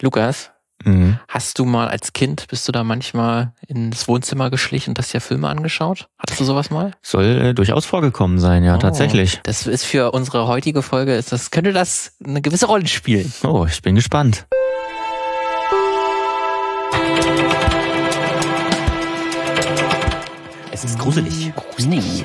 Lukas, Mhm. hast du mal als Kind, bist du da manchmal ins Wohnzimmer geschlichen und hast dir Filme angeschaut? Hattest du sowas mal? Soll äh, durchaus vorgekommen sein, ja, Oh, tatsächlich. Das ist für unsere heutige Folge, ist das, könnte das eine gewisse Rolle spielen. Oh, ich bin gespannt. Es ist gruselig. Gruselig.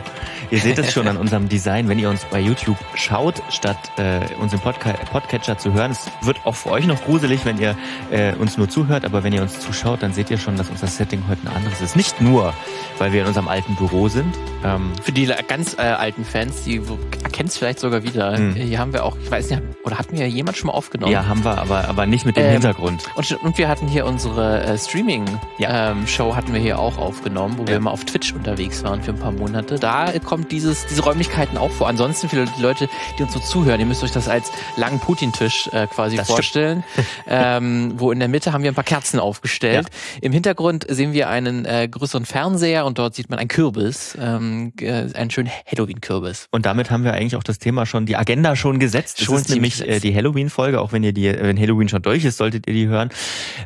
Ihr seht es schon an unserem Design, wenn ihr uns bei YouTube schaut, statt äh, uns im Podca Podcatcher zu hören. Es wird auch für euch noch gruselig, wenn ihr äh, uns nur zuhört, aber wenn ihr uns zuschaut, dann seht ihr schon, dass unser Setting heute ein anderes ist. Nicht nur, weil wir in unserem alten Büro sind. Ähm, Für die ganz äh, alten Fans, die erkennen es vielleicht sogar wieder. Hm. Hier haben wir auch, ich weiß nicht, oder hatten wir jemand schon mal aufgenommen? Ja, haben wir, aber, aber nicht mit dem Ähm, Hintergrund. Und, und wir hatten hier unsere äh, Streaming-Show Ja. ähm, hatten wir hier auch aufgenommen, wo Ja. wir mal auf Twitch unterwegs waren für ein paar Monate. Da kommt dieses, diese Räumlichkeiten auch vor. Ansonsten für die Leute, die uns so zuhören, ihr müsst euch das als langen Putin-Tisch äh, quasi Das vorstellen. ähm, wo in der Mitte haben wir ein paar Kerzen aufgestellt. Im Hintergrund sehen wir einen äh, größeren Fernseher und dort sieht man einen Kürbis, ähm, äh, einen schönen Halloween-Kürbis. Und damit haben wir eigentlich auch das Thema schon, die Agenda schon gesetzt. Schon es ist nämlich äh, die Halloween-Folge, auch wenn ihr die, wenn Halloween schon durch ist, solltet ihr die hören.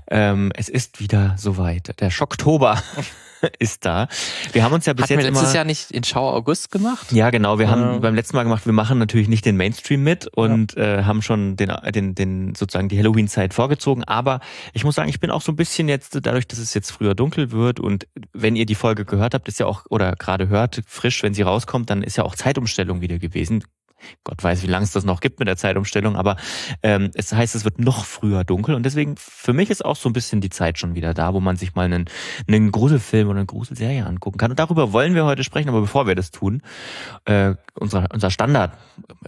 Ähm, es ist wieder soweit. Der Schocktober ist da. Wir haben uns ja bis Hatten wir jetzt letztes immer. Jahr nicht in Schau August gemacht? ja, genau. Wir haben Ähm. beim letzten Mal gemacht, wir machen natürlich nicht den Mainstream mit und äh, haben schon den, den, den sozusagen die Halloween-Zeit vorgezogen. Aber ich muss sagen, ich bin auch so ein bisschen jetzt, dadurch, dass es jetzt früher dunkel wird und wenn ihr die Folge gehört habt, ist ja auch, oder gerade hört, frisch, wenn sie rauskommt, dann ist ja auch Zeitumstellung wieder gewesen. Gott weiß, wie lange es das noch gibt mit der Zeitumstellung, aber ähm, es heißt, es wird noch früher dunkel und deswegen für mich ist auch so ein bisschen die Zeit schon wieder da, wo man sich mal einen, einen Gruselfilm oder eine Gruselserie angucken kann. Und darüber wollen wir heute sprechen, aber bevor wir das tun, äh, unser, unser Standard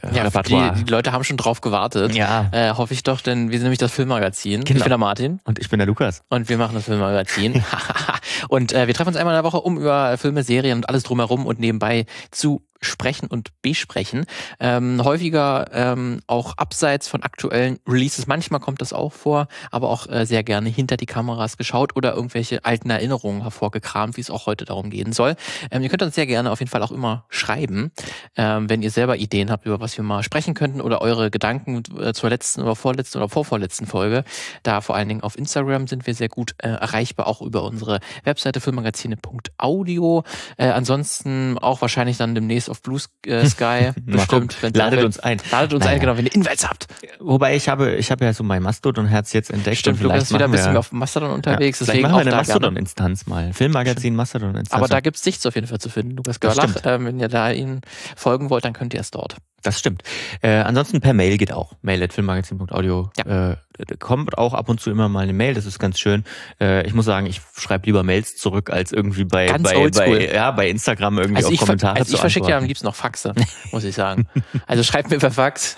äh, Ja, Repertoire. die, die Leute haben schon drauf gewartet. ja. Äh, hoffe ich doch, denn wir sind nämlich das Filmmagazin. Genau. Ich bin der Martin Und ich bin der Lukas. und wir machen das Filmmagazin. und äh, wir treffen uns einmal in der Woche, um über Filme, Serien und alles drumherum und nebenbei zu sprechen und besprechen. Ähm, häufiger ähm, auch abseits von aktuellen Releases. Manchmal kommt das auch vor, aber auch äh, sehr gerne hinter die Kameras geschaut oder irgendwelche alten Erinnerungen hervorgekramt, wie es auch heute darum gehen soll. Ähm, ihr könnt uns sehr gerne auf jeden Fall auch immer schreiben, ähm, wenn ihr selber Ideen habt, über was wir mal sprechen könnten oder eure Gedanken äh, zur letzten oder vorletzten oder vorvorletzten Folge. Da vor allen Dingen auf Instagram sind wir sehr gut äh, erreichbar, auch über unsere Webseite filmmagazine.audio. Äh, ansonsten auch wahrscheinlich dann demnächst auf Blue äh, Sky bestimmt. wenn's Ladet uns ein. Ladet uns Naja. ein, genau, wenn ihr Invites habt. Wobei ich habe, ich habe ja so mein Mastodon-Herz jetzt entdeckt. Stimmt, und Lukas ist wieder ein bisschen wir, auf Mastodon ja, unterwegs, vielleicht deswegen machen wir eine. Mastodon-Instanz mal. Filmmagazin, Mastodon-Instanz. Aber da gibt's nichts auf jeden Fall zu finden. Lukas Görlach, ähm, wenn ihr da ihnen folgen wollt, dann könnt ihr es dort. Das stimmt. Äh, ansonsten per Mail geht auch. Mail at filmmagazin.audio. Äh, kommt auch ab und zu immer mal eine Mail, das ist ganz schön. Äh, ich muss sagen, ich schreibe lieber Mails zurück, als irgendwie bei, Ganz bei, bei, ja, bei Instagram irgendwie Also auf ich, ver- Kommentare also zu ich verschicke ja am liebsten noch Faxe, muss ich sagen. Also schreibt mir per Fax.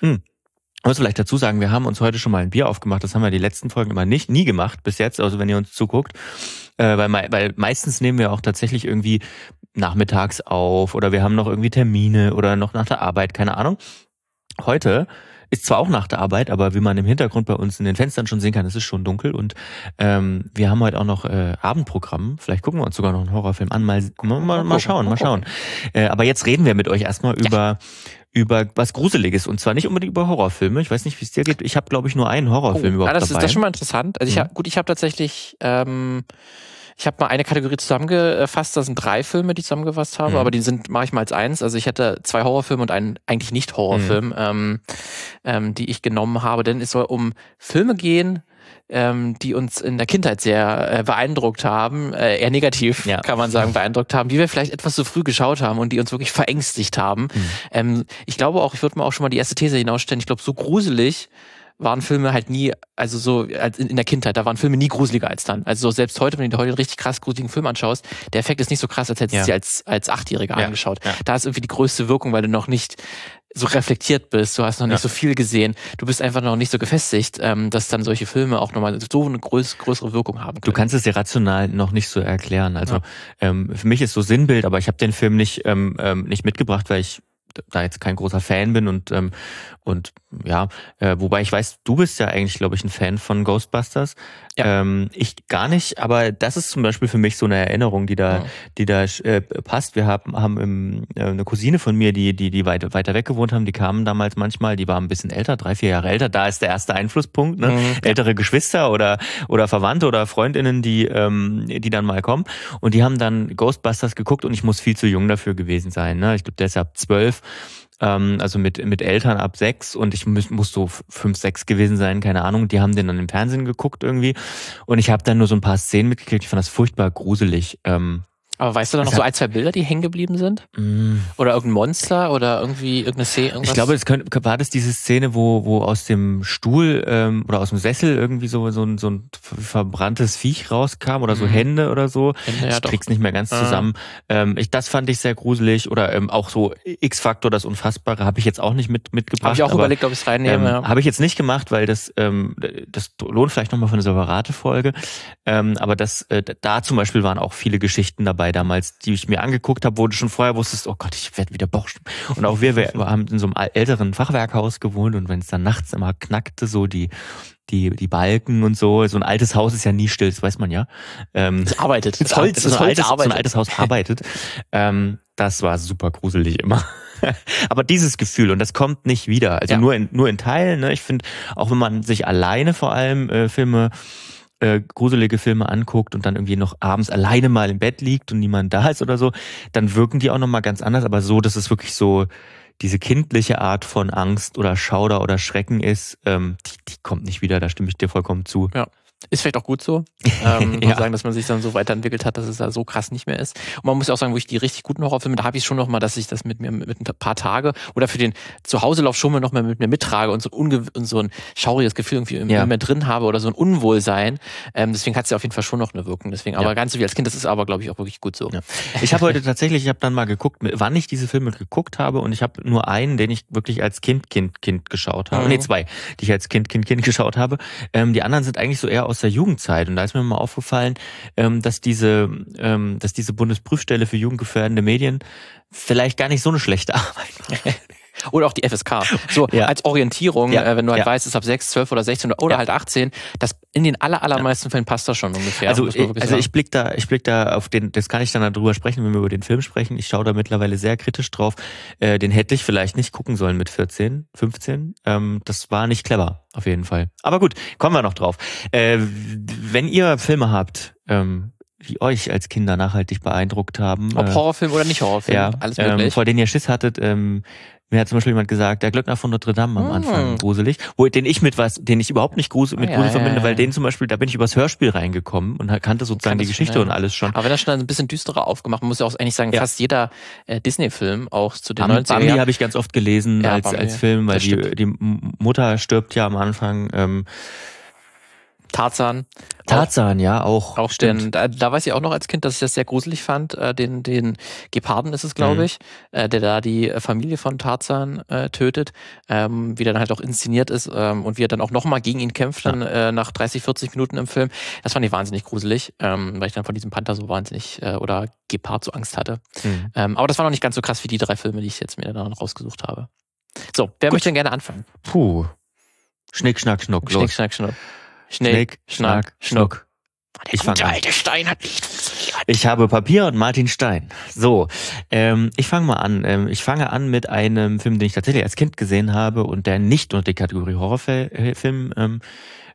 Ich muss vielleicht dazu sagen, wir haben uns heute schon mal ein Bier aufgemacht. Das haben wir die letzten Folgen immer nicht, nie gemacht bis jetzt. Also wenn ihr uns zuguckt, äh, weil, weil meistens nehmen wir auch tatsächlich irgendwie nachmittags auf oder wir haben noch irgendwie Termine oder noch nach der Arbeit, keine Ahnung. Heute ist zwar auch nach der Arbeit, aber wie man im Hintergrund bei uns in den Fenstern schon sehen kann, es ist schon dunkel und ähm, wir haben heute auch noch äh, Abendprogramm. Vielleicht gucken wir uns sogar noch einen Horrorfilm an. Mal, mal, mal, mal schauen, mal schauen. Äh, aber jetzt reden wir mit euch erstmal über über was Gruseliges und zwar nicht unbedingt über Horrorfilme. Ich weiß nicht, wie es dir geht. Ich habe glaube ich nur einen Horrorfilm Oh, überhaupt ah, das, ist, dabei. das ist schon mal interessant. Also ich Mhm. hab, gut, ich habe tatsächlich, ähm, ich habe mal eine Kategorie zusammengefasst. Das sind drei Filme, die ich zusammengefasst habe, Mhm. aber die sind mache ich mal als eins. Also ich hätte zwei Horrorfilme und einen eigentlich nicht Horrorfilm, Mhm. ähm, ähm, die ich genommen habe. Denn es soll um Filme gehen, ähm, die uns in der Kindheit sehr äh, beeindruckt haben, äh, eher negativ, Ja. kann man sagen, beeindruckt haben, die wir vielleicht etwas zu früh geschaut haben und die uns wirklich verängstigt haben. Mhm. Ähm, ich glaube auch, ich würde mal auch schon mal die erste These hinausstellen, ich glaube, so gruselig waren Filme halt nie, also so in der Kindheit, da waren Filme nie gruseliger als dann. Also so selbst heute, wenn du dir heute einen richtig krass gruseligen Film anschaust, der Effekt ist nicht so krass, als hättest du Ja. sie als, als Achtjähriger Ja. angeschaut. Ja. Da ist irgendwie die größte Wirkung, weil du noch nicht so reflektiert bist, du hast noch nicht Ja. so viel gesehen, du bist einfach noch nicht so gefestigt, ähm, dass dann solche Filme auch nochmal so eine größ größere Wirkung haben Du können. kannst es dir rational noch nicht so erklären. Also Ja. ähm, für mich ist so Sinnbild, aber ich habe den Film nicht ähm, ähm, nicht mitgebracht, weil ich da jetzt kein großer Fan bin und ähm, und ja, äh, wobei ich weiß, du bist ja eigentlich, glaube ich, ein Fan von Ghostbusters. Ja. Ähm, ich gar nicht, aber das ist zum Beispiel für mich so eine Erinnerung, die da, ja. die da äh, passt. Wir haben, haben im, äh, eine Cousine von mir, die, die, die weiter, weiter weg gewohnt haben, die kamen damals manchmal, die war ein bisschen älter, drei, vier Jahre älter. Da ist der erste Einflusspunkt, ne? Mhm. Ältere Geschwister oder, oder Verwandte oder Freundinnen, die, ähm, die dann mal kommen. Und die haben dann Ghostbusters geguckt und ich muss viel zu jung dafür gewesen sein. Ne? Ich glaube, der ist ab zwölf ähm, also mit, mit Eltern ab sechs und ich muss, muss so fünf, sechs gewesen sein, keine Ahnung. Die haben den dann im Fernsehen geguckt irgendwie und ich habe dann nur so ein paar Szenen mitgekriegt. Ich fand das furchtbar gruselig. Ähm, aber weißt du da noch so ein, zwei Bilder, die hängen geblieben sind? Mm. Oder irgendein Monster oder irgendwie irgendeine Szene? Irgendwas? Ich glaube, es könnte, war das diese Szene, wo, wo aus dem Stuhl ähm, oder aus dem Sessel irgendwie so, so, ein, so ein verbranntes Viech rauskam oder so mm. Hände oder so. Hände, ja, ich krieg's nicht mehr ganz ah. zusammen. Ähm, ich, das fand ich sehr gruselig. Oder ähm, auch so X-Faktor, das Unfassbare, habe ich jetzt auch nicht mit, mitgebracht. Habe ich auch aber, überlegt, ob ich es reinnehme. Ähm, ja. Habe ich jetzt nicht gemacht, weil das, ähm, das lohnt vielleicht nochmal für eine separate Folge. Ähm, aber das, äh, da zum Beispiel waren auch viele Geschichten dabei damals, die ich mir angeguckt habe, wo du schon vorher wusstest, oh Gott, ich werde wieder Bosch. Und auch wir, wir haben in so einem älteren Fachwerkhaus gewohnt und wenn es dann nachts immer knackte, so die die, die Balken und so. So ein altes Haus ist ja nie still, das weiß man ja. Ähm, es arbeitet. Das Holz, das, das Holz altes, arbeitet. So ein altes Haus arbeitet. ähm, das war super gruselig immer. Aber dieses Gefühl, und das kommt nicht wieder. Also ja. nur, in, nur in Teilen. Ne? Ich finde, auch wenn man sich alleine vor allem äh, Filme äh, gruselige Filme anguckt und dann irgendwie noch abends alleine mal im Bett liegt und niemand da ist oder so, dann wirken die auch nochmal ganz anders, aber so, dass es wirklich so diese kindliche Art von Angst oder Schauder oder Schrecken ist, ähm, die, die kommt nicht wieder, da stimme ich dir vollkommen zu. Ja. Ist vielleicht auch gut so. Ähm, ja. sagen, dass man sich dann so weiterentwickelt hat, dass es da so krass nicht mehr ist. Und man muss ja auch sagen, wo ich die richtig guten Horrorfilme, da habe ich schon noch mal, dass ich das mit mir mit ein paar Tage oder für den Zuhauselauf schon mal noch mal mit mir mittrage und so, ein und so ein schauriges Gefühl irgendwie ja. immer drin habe oder so ein Unwohlsein. Ähm, deswegen hat es ja auf jeden Fall schon noch eine Wirkung. Deswegen, aber ja. ganz so wie als Kind, das ist aber, glaube ich, auch wirklich gut so. Ja. Ich habe heute tatsächlich, ich habe dann mal geguckt, wann ich diese Filme geguckt habe und ich habe nur einen, den ich wirklich als Kind, Kind, Kind geschaut habe. Mhm. Nee, zwei, die ich als Kind, Kind, Kind geschaut habe. Ähm, die anderen sind eigentlich so eher aus der Jugendzeit. Und da ist mir mal aufgefallen, ähm, dass diese, ähm, dass diese Bundesprüfstelle für jugendgefährdende Medien vielleicht gar nicht so eine schlechte Arbeit macht. Oder auch die FSK. So ja. als Orientierung, ja. äh, wenn du halt ja. weißt, es ist ab 6, 12 oder 16 oder, oder halt 18, das in den aller, allermeisten Fällen passt das schon ungefähr. Also, ich, also ich blick da, ich blick da auf den, das kann ich dann darüber sprechen, wenn wir über den Film sprechen. Ich schaue da mittlerweile sehr kritisch drauf. Äh, den hätte ich vielleicht nicht gucken sollen mit 14, 15. Ähm, das war nicht clever, auf jeden Fall. Aber gut, kommen wir noch drauf. Äh, wenn ihr Filme habt, ähm, die euch als Kinder nachhaltig beeindruckt haben. Ob äh, Horrorfilm oder nicht Horrorfilm, ja, alles möglich. Ähm, vor denen ihr Schiss hattet, ähm, mir hat zum Beispiel jemand gesagt, der Glöckner von Notre Dame am Anfang hm. gruselig, wo den ich mit was, den ich überhaupt nicht grusel, mit oh, Grusel ja, verbinde, ja, weil den zum Beispiel, da bin ich übers Hörspiel reingekommen und kannte sozusagen die Geschichte schon, und alles schon. Aber wenn das schon ein bisschen düsterer aufgemacht, man muss ja auch eigentlich sagen, fast jeder äh, Disney-Film auch zu den Bambi, 90er Bambi habe ich ganz oft gelesen als, als Film, weil die, die Mutter stirbt ja am Anfang. Ähm, Tarzan. Tarzan, auch, ja, auch. Auch stimmt. Da, da weiß ich auch noch als Kind, dass ich das sehr gruselig fand. Äh, den, den Geparden ist es, glaube mhm. ich, äh, der da die Familie von Tarzan äh, tötet, ähm, wie der dann halt auch inszeniert ist ähm, und wie er dann auch nochmal gegen ihn kämpft, dann äh, nach 30, 40 Minuten im Film. Das fand ich wahnsinnig gruselig, ähm, weil ich dann von diesem Panther so wahnsinnig äh, oder Gepard so Angst hatte. Mhm. Ähm, aber das war noch nicht ganz so krass wie die drei Filme, die ich jetzt mir dann rausgesucht habe. So, wer Gut. möchte denn gerne anfangen? Puh. Schnick, schnack, schnuck. Schnick, schnack, schnuck. Schnick, Schnack, Schnuck. Der ich gute alte Stein hat nicht funktioniert. Ich habe Papier und Martin Stein. So, ähm, ich fange mal an. Ähm, ich fange an mit einem Film, den ich tatsächlich als Kind gesehen habe und der nicht unter die Kategorie Horrorfilm ähm,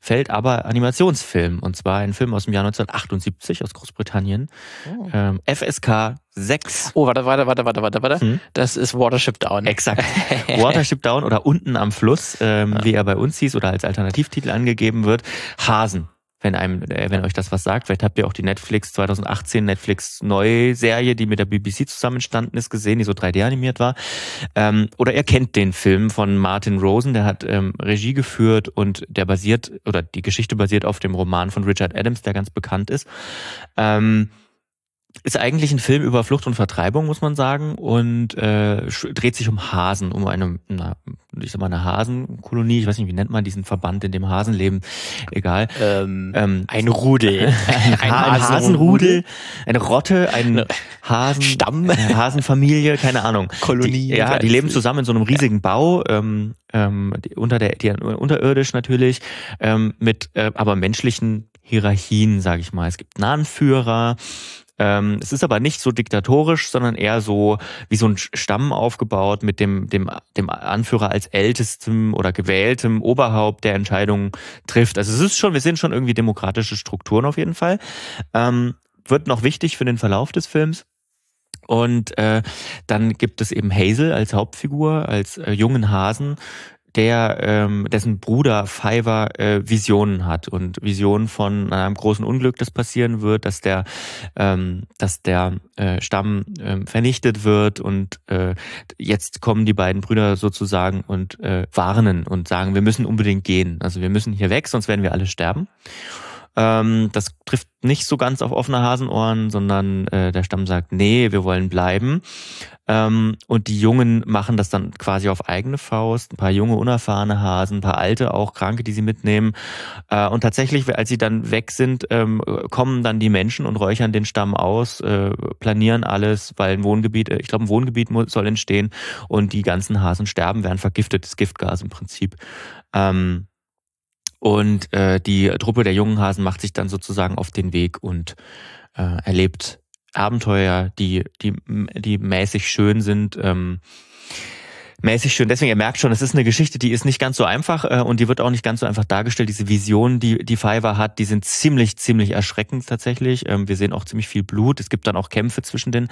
fällt, aber Animationsfilm. Und zwar ein Film aus dem Jahr 1978 aus Großbritannien. Oh. Ähm, FSK 6. Oh, warte, warte, warte, warte, warte, warte. Hm? Das ist Watership Down. Exakt. Watership Down oder unten am Fluss, ähm, ja. wie er bei uns hieß oder als Alternativtitel angegeben wird. Hasen wenn einem, äh, wenn euch das was sagt. Vielleicht habt ihr auch die Netflix 2018 Netflix neue Serie, die mit der BBC zusammenstanden ist, gesehen, die so 3D animiert war. Ähm, oder ihr kennt den Film von Martin Rosen, der hat ähm, Regie geführt und der basiert, oder die Geschichte basiert auf dem Roman von Richard Adams, der ganz bekannt ist. Ähm, ist eigentlich ein Film über Flucht und Vertreibung, muss man sagen, und äh, dreht sich um Hasen, um eine, na, ich sag mal, eine Hasenkolonie. Ich weiß nicht, wie nennt man diesen Verband, in dem Hasen leben? Egal. Ähm, ähm, ein Rudel. ein, ein, ein Hasenrudel, eine Rotte, ein Hasen, Stamm, eine Hasenfamilie, keine Ahnung. Kolonie. Die, ja, die leben zusammen in so einem riesigen ja. Bau, ähm, ähm, die, unter der, die, unterirdisch natürlich, ähm, mit äh, aber menschlichen Hierarchien, sage ich mal. Es gibt einen Anführer, ähm, es ist aber nicht so diktatorisch, sondern eher so wie so ein Stamm aufgebaut mit dem, dem, dem Anführer als ältestem oder gewähltem Oberhaupt, der Entscheidungen trifft. Also es ist schon, wir sehen schon irgendwie demokratische Strukturen auf jeden Fall. Ähm, wird noch wichtig für den Verlauf des Films. Und äh, dann gibt es eben Hazel als Hauptfigur, als äh, jungen Hasen, der ähm, dessen Bruder Fiverr äh, Visionen hat und Visionen von einem großen Unglück, das passieren wird, dass der ähm, dass der äh, Stamm äh, vernichtet wird und äh, jetzt kommen die beiden Brüder sozusagen und äh, warnen und sagen, wir müssen unbedingt gehen, also wir müssen hier weg, sonst werden wir alle sterben. Ähm, das trifft nicht so ganz auf offene Hasenohren, sondern äh, der Stamm sagt, nee, wir wollen bleiben. Ähm, und die Jungen machen das dann quasi auf eigene Faust. Ein paar junge, unerfahrene Hasen, ein paar alte, auch Kranke, die sie mitnehmen. Äh, und tatsächlich, als sie dann weg sind, ähm, kommen dann die Menschen und räuchern den Stamm aus, äh, planieren alles, weil ein Wohngebiet, äh, ich glaube, ein Wohngebiet soll entstehen und die ganzen Hasen sterben, werden vergiftetes Giftgas im Prinzip. Ähm, und äh, die Truppe der jungen Hasen macht sich dann sozusagen auf den Weg und äh, erlebt Abenteuer, die, die, die mäßig schön sind. Ähm, mäßig schön. Deswegen, ihr merkt schon, es ist eine Geschichte, die ist nicht ganz so einfach äh, und die wird auch nicht ganz so einfach dargestellt. Diese Visionen, die die Fiverr hat, die sind ziemlich, ziemlich erschreckend tatsächlich. Ähm, wir sehen auch ziemlich viel Blut. Es gibt dann auch Kämpfe zwischen den,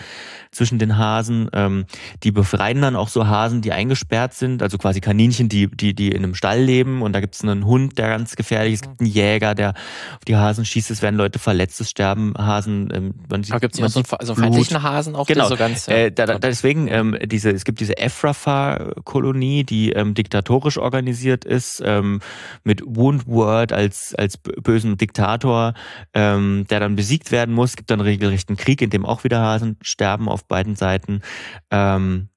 zwischen den Hasen. Ähm, die befreien dann auch so Hasen, die eingesperrt sind, also quasi Kaninchen, die, die, die in einem Stall leben. Und da gibt es einen Hund, der ganz gefährlich ist. Es gibt einen Jäger, der auf die Hasen schießt. Es werden Leute verletzt, es sterben Hasen. Ähm, man sieht, gibt es noch so einen, so einen feindlichen Hasen auch? Genau. So ganz, ja. äh, da, da, deswegen, ähm, diese, es gibt diese Efrafa Kolonie, die ähm, diktatorisch organisiert ist, ähm, mit Woundword als, als bösen Diktator, ähm, der dann besiegt werden muss. Es gibt dann regelrechten Krieg, in dem auch wieder Hasen sterben auf beiden Seiten. Ähm,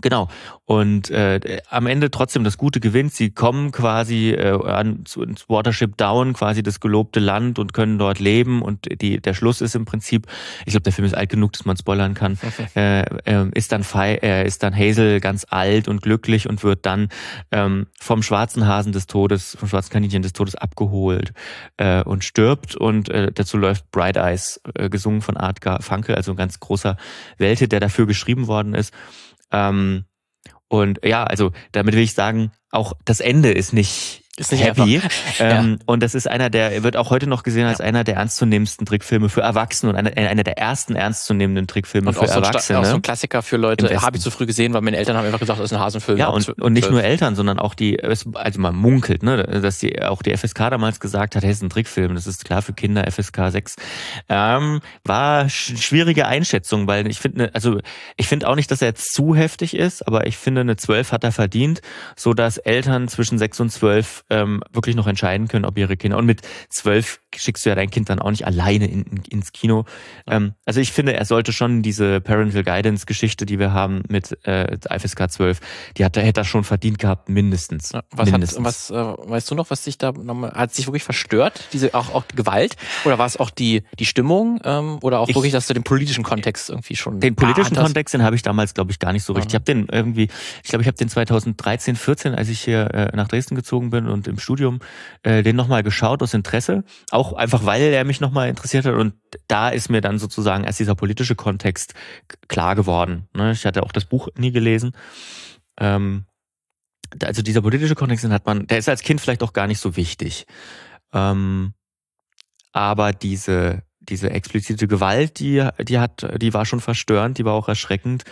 Genau. Und äh, am Ende trotzdem das Gute gewinnt. Sie kommen quasi äh, an, zu, ins Watership Down, quasi das gelobte Land und können dort leben. Und die, der Schluss ist im Prinzip, ich glaube, der Film ist alt genug, dass man spoilern kann, äh, äh, ist, dann äh, ist dann Hazel ganz alt und glücklich und wird dann ähm, vom schwarzen Hasen des Todes, vom schwarzen Kaninchen des Todes abgeholt äh, und stirbt. Und äh, dazu läuft Bright Eyes, äh, gesungen von Art Funke, also ein ganz großer Welthit, der dafür geschrieben worden ist. Ähm, und ja, also damit will ich sagen, auch das Ende ist nicht ist nicht happy. Ähm, ja. Und das ist einer der, wird auch heute noch gesehen als ja. einer der ernstzunehmendsten Trickfilme für Erwachsene und einer, einer der ersten ernstzunehmenden Trickfilme und für auch Erwachsene. So auch so ein Klassiker für Leute, habe ich zu früh gesehen, weil meine Eltern haben einfach gesagt, das ist ein Hasenfilm. Ja, und, und nicht nur Eltern, sondern auch die, also man munkelt, ne, dass die, auch die FSK damals gesagt hat, hey, ist ein Trickfilm, das ist klar für Kinder, FSK 6. Ähm, war schwierige Einschätzung, weil ich finde, also ich finde auch nicht, dass er jetzt zu heftig ist, aber ich finde, eine 12 hat er verdient, so dass Eltern zwischen 6 und 12 ähm, wirklich noch entscheiden können, ob ihre Kinder. Und mit zwölf schickst du ja dein Kind dann auch nicht alleine in, in, ins Kino. Ähm, also ich finde, er sollte schon diese Parental Guidance Geschichte, die wir haben mit äh, FSK 12, die hat, hätte er schon verdient gehabt, mindestens. Ja, was mindestens. Hat, was, äh, weißt du noch, was sich da nochmal, hat sich wirklich verstört? Diese, auch, auch Gewalt? Oder war es auch die, die Stimmung? Ähm, oder auch ich, wirklich, dass du den politischen Kontext irgendwie schon Den politischen Kontext, den habe ich damals, glaube ich, gar nicht so richtig. Mhm. Ich habe den irgendwie, ich glaube, ich habe den 2013, 14, als ich hier äh, nach Dresden gezogen bin und im Studium äh, den nochmal geschaut aus Interesse. Auch einfach, weil er mich nochmal interessiert hat. Und da ist mir dann sozusagen erst dieser politische Kontext klar geworden. Ne? Ich hatte auch das Buch nie gelesen. Ähm, also dieser politische Kontext, den hat man, der ist als Kind vielleicht auch gar nicht so wichtig. Ähm, aber diese, diese explizite Gewalt, die, die hat, die war schon verstörend, die war auch erschreckend.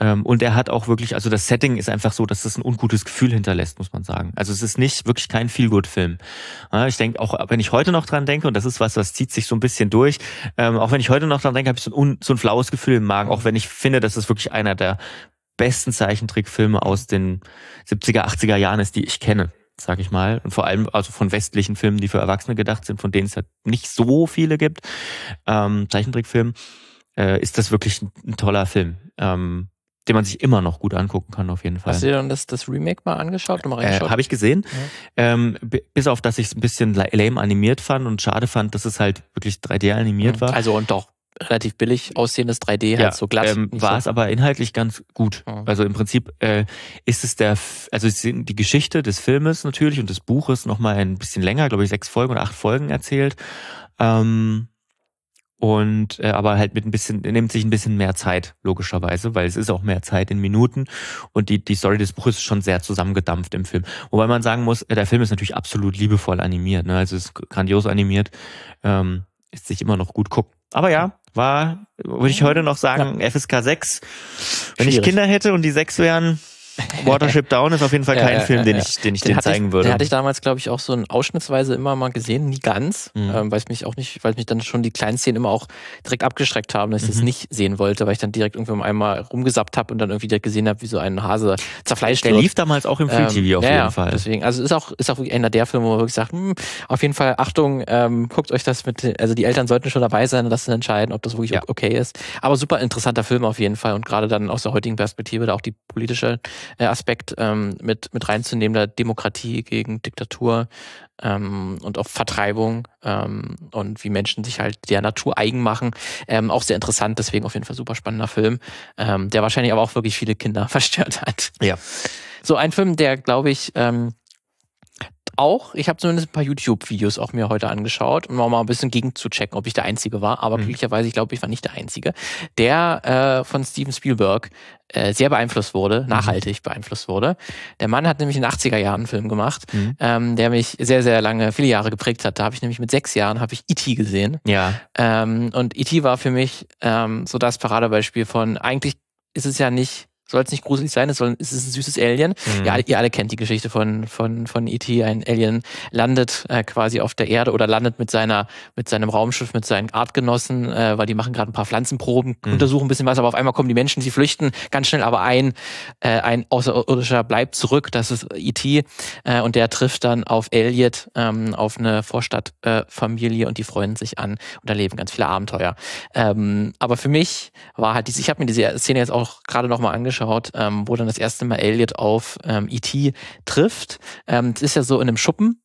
Ähm, und er hat auch wirklich, also das Setting ist einfach so, dass das ein ungutes Gefühl hinterlässt, muss man sagen. Also es ist nicht wirklich kein Feel-Good-Film. Ich denke, auch wenn ich heute noch dran denke, und das ist was, was zieht sich so ein bisschen durch, ähm, auch wenn ich heute noch dran denke, habe ich so ein, so ein flaues Gefühl im Magen, auch wenn ich finde, dass es wirklich einer der besten Zeichentrickfilme aus den 70er, 80er Jahren ist, die ich kenne sag ich mal. Und vor allem also von westlichen Filmen, die für Erwachsene gedacht sind, von denen es halt nicht so viele gibt. Ähm, Zeichentrickfilmen. äh, ist das wirklich ein, ein toller Film. Ähm, den man sich immer noch gut angucken kann, auf jeden Fall. Hast du dir dann das, das Remake mal angeschaut? Mal äh, Habe ich gesehen. Ja. Ähm, bis auf, dass ich es ein bisschen lame animiert fand und schade fand, dass es halt wirklich 3D animiert mhm. war. Also und doch relativ billig aussehendes 3D, halt so glatt. Ähm, war so. es aber inhaltlich ganz gut. Mhm. Also im Prinzip äh, ist es der, also die Geschichte des Filmes natürlich und des Buches nochmal ein bisschen länger, glaube ich, sechs Folgen oder acht Folgen erzählt. Ähm, und äh, aber halt mit ein bisschen nimmt sich ein bisschen mehr Zeit logischerweise, weil es ist auch mehr Zeit in Minuten und die die Story des Buches ist schon sehr zusammengedampft im Film. Wobei man sagen muss, äh, der Film ist natürlich absolut liebevoll animiert, ne? also es ist grandios animiert, ähm, ist sich immer noch gut guckt. Aber ja, war würde ich heute noch sagen ja. FSK 6. Wenn Schwierig. ich Kinder hätte und die sechs wären, Watership Down ist auf jeden Fall kein ja, Film, den ich, den ich den, den zeigen ich, würde. Den hatte ich damals, glaube ich, auch so ein ausschnittsweise immer mal gesehen, nie ganz, mhm. ähm, weil es mich auch nicht, weil mich dann schon die kleinen Szenen immer auch direkt abgeschreckt haben, dass ich mhm. das nicht sehen wollte, weil ich dann direkt irgendwie einmal rumgesappt habe und dann irgendwie direkt gesehen habe, wie so ein Hase zerfleischt Der wird. lief damals auch im Free TV ähm, auf ja, jeden Fall. Deswegen, also ist auch, ist auch einer der Filme, wo man wirklich sagt, hm, auf jeden Fall Achtung, ähm, guckt euch das mit, also die Eltern sollten schon dabei sein und das entscheiden, ob das wirklich ja. okay ist. Aber super interessanter Film auf jeden Fall und gerade dann aus der heutigen Perspektive da auch die politische äh, Aspekt ähm, mit, mit reinzunehmen, da Demokratie gegen Diktatur ähm, und auch Vertreibung ähm, und wie Menschen sich halt der Natur eigen machen. Ähm, auch sehr interessant, deswegen auf jeden Fall super spannender Film, ähm, der wahrscheinlich aber auch wirklich viele Kinder verstört hat. Ja. So ein Film, der, glaube ich, ähm, auch, ich habe zumindest ein paar YouTube-Videos auch mir heute angeschaut, um mal ein bisschen gegen zu checken, ob ich der Einzige war. Aber mhm. glücklicherweise, ich glaube, ich war nicht der Einzige, der äh, von Steven Spielberg äh, sehr beeinflusst wurde, mhm. nachhaltig beeinflusst wurde. Der Mann hat nämlich in den 80er Jahren einen Film gemacht, mhm. ähm, der mich sehr, sehr lange, viele Jahre geprägt hat. Da habe ich nämlich mit sechs Jahren habe ich E.T. gesehen. Ja. Ähm, und E.T. war für mich ähm, so das Paradebeispiel von, eigentlich ist es ja nicht soll es nicht gruselig sein, es, soll, es ist ein süßes Alien. Mhm. Ja, ihr alle kennt die Geschichte von, von, von E.T. Ein Alien landet äh, quasi auf der Erde oder landet mit seiner, mit seinem Raumschiff, mit seinen Artgenossen, äh, weil die machen gerade ein paar Pflanzenproben, mhm. untersuchen ein bisschen was, aber auf einmal kommen die Menschen, sie flüchten ganz schnell, aber ein, äh, ein Außerirdischer bleibt zurück, das ist E.T. Äh, und der trifft dann auf Elliot, ähm, auf eine Vorstadtfamilie äh, und die freuen sich an und erleben ganz viele Abenteuer. Ähm, aber für mich war halt diese, ich habe mir diese Szene jetzt auch gerade nochmal angeschaut, angeschaut, ähm, wo dann das erste Mal Elliot auf ähm, E.T. trifft. Ähm, das ist ja so in einem Schuppen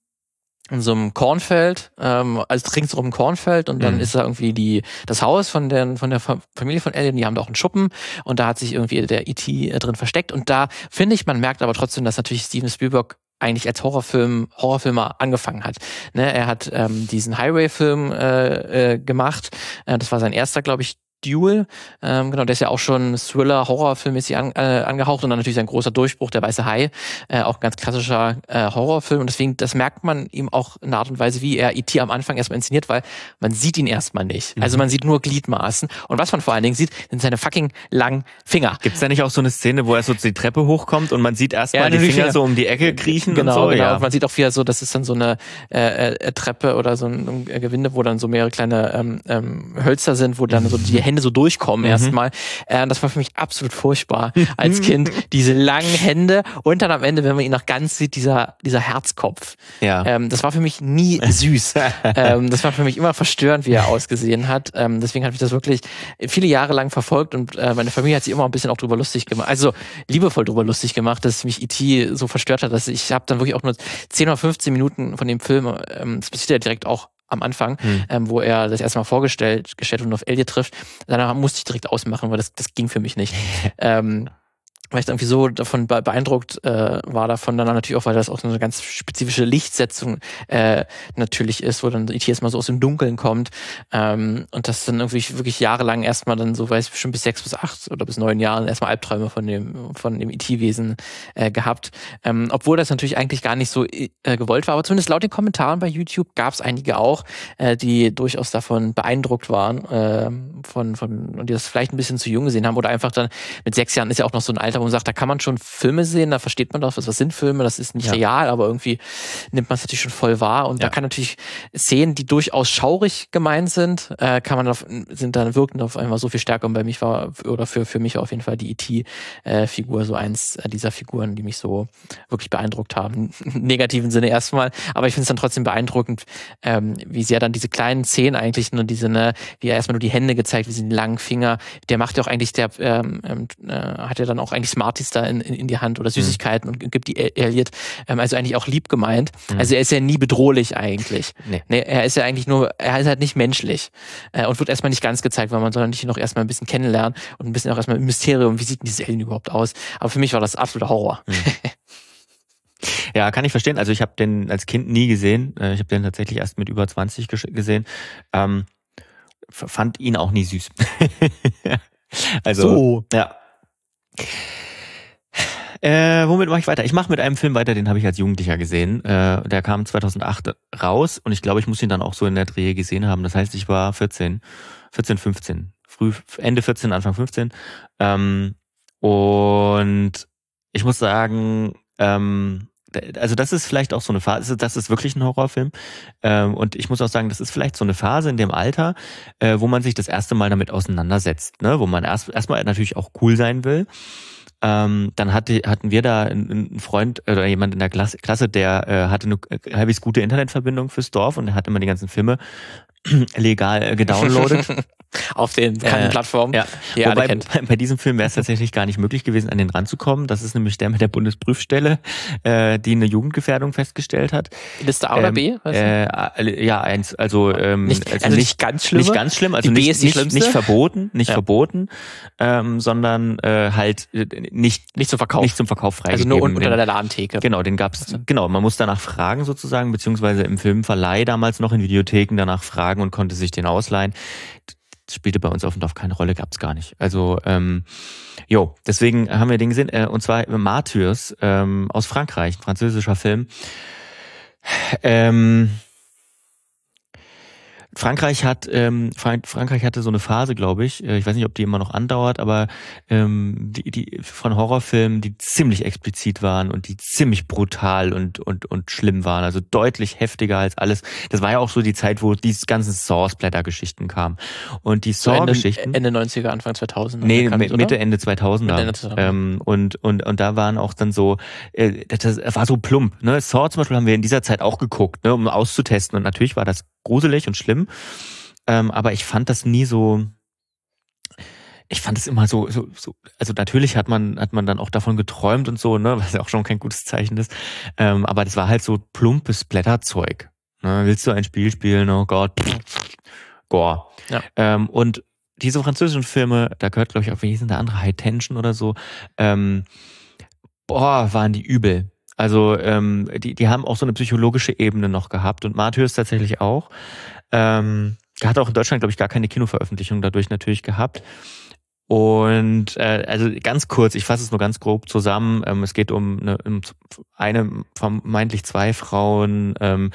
in so einem Kornfeld, ähm, also ringsherum ein Kornfeld und dann mhm. ist da irgendwie die das Haus von der von der Familie von Elliot, die haben da auch einen Schuppen und da hat sich irgendwie der E.T. Äh, drin versteckt und da finde ich, man merkt aber trotzdem, dass natürlich Steven Spielberg eigentlich als Horrorfilm Horrorfilmer angefangen hat. Ne, er hat ähm, diesen Highway-Film äh, äh, gemacht. Äh, das war sein erster, glaube ich, Duel. Ähm, genau, der ist ja auch schon Thriller, Horrorfilmmäßig an, äh, angehaucht und dann natürlich sein großer Durchbruch, der Weiße Hai, äh, auch ganz klassischer äh, Horrorfilm. Und deswegen, das merkt man ihm auch in der Art und Weise, wie er E.T. am Anfang erstmal inszeniert, weil man sieht ihn erstmal nicht. Mhm. Also man sieht nur Gliedmaßen. Und was man vor allen Dingen sieht, sind seine fucking langen Finger. Gibt's da nicht auch so eine Szene, wo er so die Treppe hochkommt und man sieht erstmal ja, die Finger, Finger, so um die Ecke kriechen genau, und so? Genau, ja. und man sieht auch wieder so, das ist dann so eine äh, äh, Treppe oder so ein, ein Gewinde, wo dann so mehrere kleine ähm, ähm, Hölzer sind, wo dann so die Hände so durchkommen mhm. erstmal. Äh, das war für mich absolut furchtbar als Kind. Diese langen Hände und dann am Ende, wenn man ihn noch ganz sieht, dieser, dieser Herzkopf. Ja. Ähm, das war für mich nie süß. ähm, das war für mich immer verstörend, wie er ausgesehen hat. Ähm, deswegen habe ich das wirklich viele Jahre lang verfolgt und äh, meine Familie hat sich immer ein bisschen auch drüber lustig gemacht. Also liebevoll drüber lustig gemacht, dass mich E.T. so verstört hat, dass ich habe dann wirklich auch nur 10 oder 15 Minuten von dem Film, ähm, das passiert ja direkt auch am Anfang, mhm. ähm, wo er das erstmal vorgestellt gestellt und auf Elliot trifft. Danach musste ich direkt ausmachen, weil das, das ging für mich nicht. ähm, weil ich irgendwie so davon beeindruckt äh, war davon, dann natürlich auch, weil das auch so eine ganz spezifische Lichtsetzung äh, natürlich ist, wo dann E.T. erstmal so aus dem Dunkeln kommt ähm, und das dann irgendwie wirklich jahrelang erstmal dann so, weiß ich bestimmt bis sechs bis acht oder bis neun Jahren erstmal Albträume von dem von dem E.T.-Wesen äh, gehabt, ähm, obwohl das natürlich eigentlich gar nicht so äh, gewollt war, aber zumindest laut den Kommentaren bei YouTube gab es einige auch, äh, die durchaus davon beeindruckt waren, äh, von von und die das vielleicht ein bisschen zu jung gesehen haben oder einfach dann mit sechs Jahren ist ja auch noch so ein Alter, wo man sagt, da kann man schon Filme sehen, da versteht man doch, was, was sind Filme, das ist nicht Ja. real, aber irgendwie nimmt man es natürlich schon voll wahr. Und Ja. da kann natürlich Szenen, die durchaus schaurig gemeint sind, äh, kann man auf, sind dann wirken auf einmal so viel stärker. Und bei mich war, oder für, für mich auf jeden Fall die E.T.-Figur so eins äh, dieser Figuren, die mich so wirklich beeindruckt haben. Im negativen Sinne erstmal. Aber ich finde es dann trotzdem beeindruckend, ähm, wie sehr dann diese kleinen Szenen eigentlich nur diese, ne, wie er erstmal nur die Hände gezeigt, wie sie den langen Finger, der macht ja auch eigentlich, der ähm, ähm, äh, hat ja dann auch eigentlich Smarties da in, in, in die Hand oder Süßigkeiten und gibt die El- Elliot, ähm, also eigentlich auch lieb gemeint. Mhm. Also er ist ja nie bedrohlich eigentlich. Nee. Nee, er ist ja eigentlich nur, er ist halt nicht menschlich äh, und wird erstmal nicht ganz gezeigt, weil man soll natürlich noch erstmal ein bisschen kennenlernen und ein bisschen auch erstmal ein Mysterium, wie sieht denn dieses Alien überhaupt aus. Aber für mich war das absoluter Horror. Ja, kann ich verstehen. Also ich habe den als Kind nie gesehen. Äh, Ich habe den tatsächlich erst mit über 20 gesch- gesehen. Ähm, fand ihn auch nie süß. also ja. Äh, womit mache ich weiter? Ich mache mit einem Film weiter, den habe ich als Jugendlicher gesehen. Äh, der kam 2008 raus und ich glaube, ich muss ihn dann auch so in der Dreh gesehen haben. Das heißt, ich war 14, 14, 15, früh Ende 14, Anfang 15. Ähm, und ich muss sagen, ähm, also das ist vielleicht auch so eine Phase, das ist wirklich ein Horrorfilm. Ähm, und ich muss auch sagen, das ist vielleicht so eine Phase in dem Alter, äh, wo man sich das erste Mal damit auseinandersetzt, ne? wo man erst erstmal natürlich auch cool sein will. Ähm, dann hatte, hatten wir da einen, Freund oder jemand in der Klasse, der äh, hatte eine äh, halbwegs gute Internetverbindung fürs Dorf und hat immer die ganzen Filme legal äh, gedownloadet. Auf den Äh, Plattformen, ja. alle Wobei bei, bei diesem Film wäre es tatsächlich gar nicht möglich gewesen, an den ranzukommen. Das ist nämlich der mit der Bundesprüfstelle, äh, die eine Jugendgefährdung festgestellt hat. Liste A oder Ähm, B? Weißt du? Äh, alle- ja, eins, also, ähm, nicht, also, nicht ganz schlimm. nicht ganz schlimm, also B nicht, nicht, nicht verboten, nicht Ja. verboten, ähm, sondern äh, halt äh, nicht, nicht zum Verkauf. nicht zum Verkauf also freigegeben. nur un unter Den- der Ladentheke. Genau, den gab's. Genau, man muss danach fragen sozusagen, beziehungsweise im Filmverleih damals noch in Videotheken danach fragen und konnte sich den ausleihen. Das spielte bei uns auf dem Dorf keine Rolle, gab's gar nicht. Also, ähm, jo, deswegen haben wir den gesehen. Äh, und zwar Martyrs ähm, aus Frankreich, ein französischer Film. Ähm, Frankreich hat ähm, Frank Frankreich hatte so eine Phase, glaube ich. äh, Ich weiß nicht, ob die immer noch andauert, aber ähm, die, die von Horrorfilmen, die ziemlich explizit waren und die ziemlich brutal und und und schlimm waren, also deutlich heftiger als alles. Das war ja auch so die Zeit, wo diese ganzen Saw-Splatter-Geschichten kamen und die So Ende, Saw-Geschichten. Ende 90er, Anfang 2000. Nee, bekannt, Mi- oder? Mitte, Ende 2000er. Mitte, Ende 2000er. Ähm, und, und, und da waren auch dann so, äh, das, das war so plump. Ne? Saw zum Beispiel haben wir in dieser Zeit auch geguckt, ne, um auszutesten. Und natürlich war das gruselig und schlimm. Ähm, aber ich fand das nie so, ich fand es immer so, so, so, also natürlich hat man, hat man dann auch davon geträumt und so, ne, was ja auch schon kein gutes Zeichen ist. Ähm, aber das war halt so plumpes Blätterzeug. Ne? Willst du ein Spiel spielen? Oh Gott. Gore. Ja. Ähm, und diese französischen Filme, da gehört, glaube ich, auch, wie hieß denn der andere, High Tension oder so, ähm, boah, waren die übel. Also ähm, die, die haben auch so eine psychologische Ebene noch gehabt und Martyrs tatsächlich auch. Ähm, hat auch in Deutschland, glaube ich, gar keine Kinoveröffentlichung dadurch natürlich gehabt. Und äh, also ganz kurz, ich fasse es nur ganz grob zusammen. Ähm, es geht um eine, um eine vermeintlich zwei Frauen, ähm,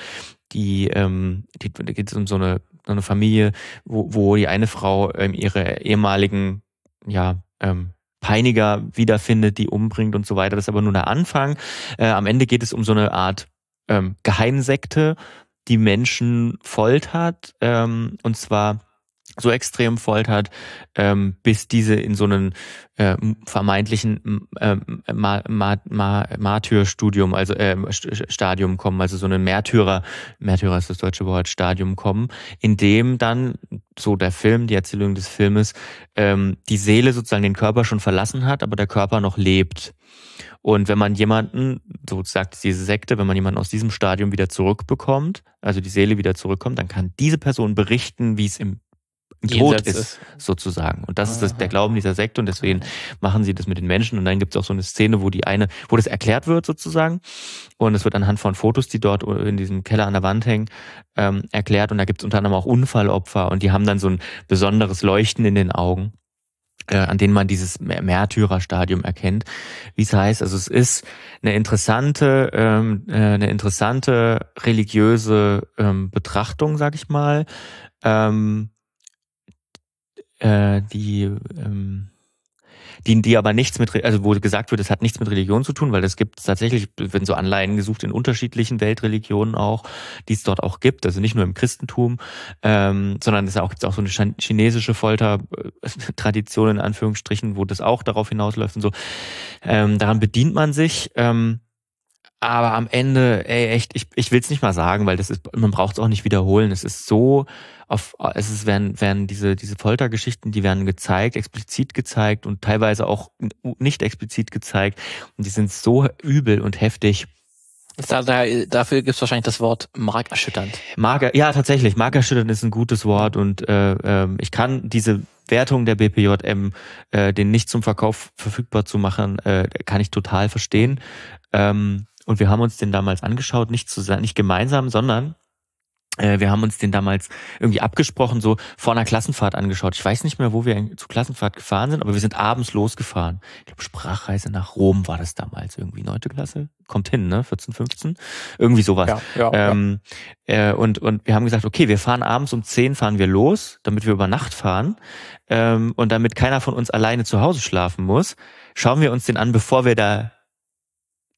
die, ähm, die da geht es um so eine, so eine Familie, wo, wo die eine Frau ähm, ihre ehemaligen, ja, ähm, Peiniger wiederfindet, die umbringt und so weiter. Das ist aber nur der Anfang. Äh, am Ende geht es um so eine Art ähm, Geheimsekte, die Menschen foltert, ähm, und zwar so extrem foltert, ähm, bis diese in so einen äh, vermeintlichen ähm, Ma Ma Ma Martyrstudium, also St- Stadium kommen, also so einen Märtyrer, Märtyrer ist das deutsche Wort, Stadium kommen, in dem dann so der Film, die Erzählung des Filmes, ähm, die Seele sozusagen den Körper schon verlassen hat, aber der Körper noch lebt. Und wenn man jemanden, so sagt diese Sekte, wenn man jemanden aus diesem Stadium wieder zurückbekommt, also die Seele wieder zurückkommt, dann kann diese Person berichten, wie es im, Tod Jenseits ist, sozusagen. Und das ist das, der Glauben dieser Sekte und deswegen machen sie das mit den Menschen. Und dann gibt es auch so eine Szene, wo die eine, wo das erklärt wird sozusagen. Und es wird anhand von Fotos, die dort in diesem Keller an der Wand hängen, ähm, erklärt. Und da gibt es unter anderem auch Unfallopfer und die haben dann so ein besonderes Leuchten in den Augen an denen man dieses Märtyrerstadium erkennt, wie es heißt. Also es ist eine interessante, ähm, äh, eine interessante religiöse ähm, Betrachtung, sag ich mal, ähm, äh, die ähm, die, die aber nichts mit, also wo gesagt wird, es hat nichts mit Religion zu tun, weil es gibt tatsächlich, wenn so Anleihen gesucht in unterschiedlichen Weltreligionen auch, die es dort auch gibt, also nicht nur im Christentum, ähm, sondern es gibt auch so eine chinesische Foltertradition in Anführungsstrichen, wo das auch darauf hinausläuft und so. Ähm, daran bedient man sich. Ähm, aber am Ende, ey, echt, ich, ich will es nicht mal sagen, weil das ist, man braucht es auch nicht wiederholen. Es ist so auf, es ist, werden, werden diese, diese Foltergeschichten, die werden gezeigt, explizit gezeigt und teilweise auch nicht explizit gezeigt. Und die sind so übel und heftig. Da, da, dafür gibt es wahrscheinlich das Wort markerschütternd. Marker, ja, tatsächlich. Markerschütternd ist ein gutes Wort und äh, äh, ich kann diese Wertung der BPJM, äh, den nicht zum Verkauf verfügbar zu machen, äh, kann ich total verstehen. Ähm, und wir haben uns den damals angeschaut, nicht zusammen, nicht gemeinsam, sondern äh, wir haben uns den damals irgendwie abgesprochen, so vor einer Klassenfahrt angeschaut. Ich weiß nicht mehr, wo wir zur Klassenfahrt gefahren sind, aber wir sind abends losgefahren. Ich glaube, Sprachreise nach Rom war das damals irgendwie, neunte Klasse. Kommt hin, ne? 14, 15. Irgendwie sowas. Ja, ja, ähm, ja. Äh, und, und wir haben gesagt, okay, wir fahren abends um 10 fahren wir los, damit wir über Nacht fahren. Ähm, und damit keiner von uns alleine zu Hause schlafen muss, schauen wir uns den an, bevor wir da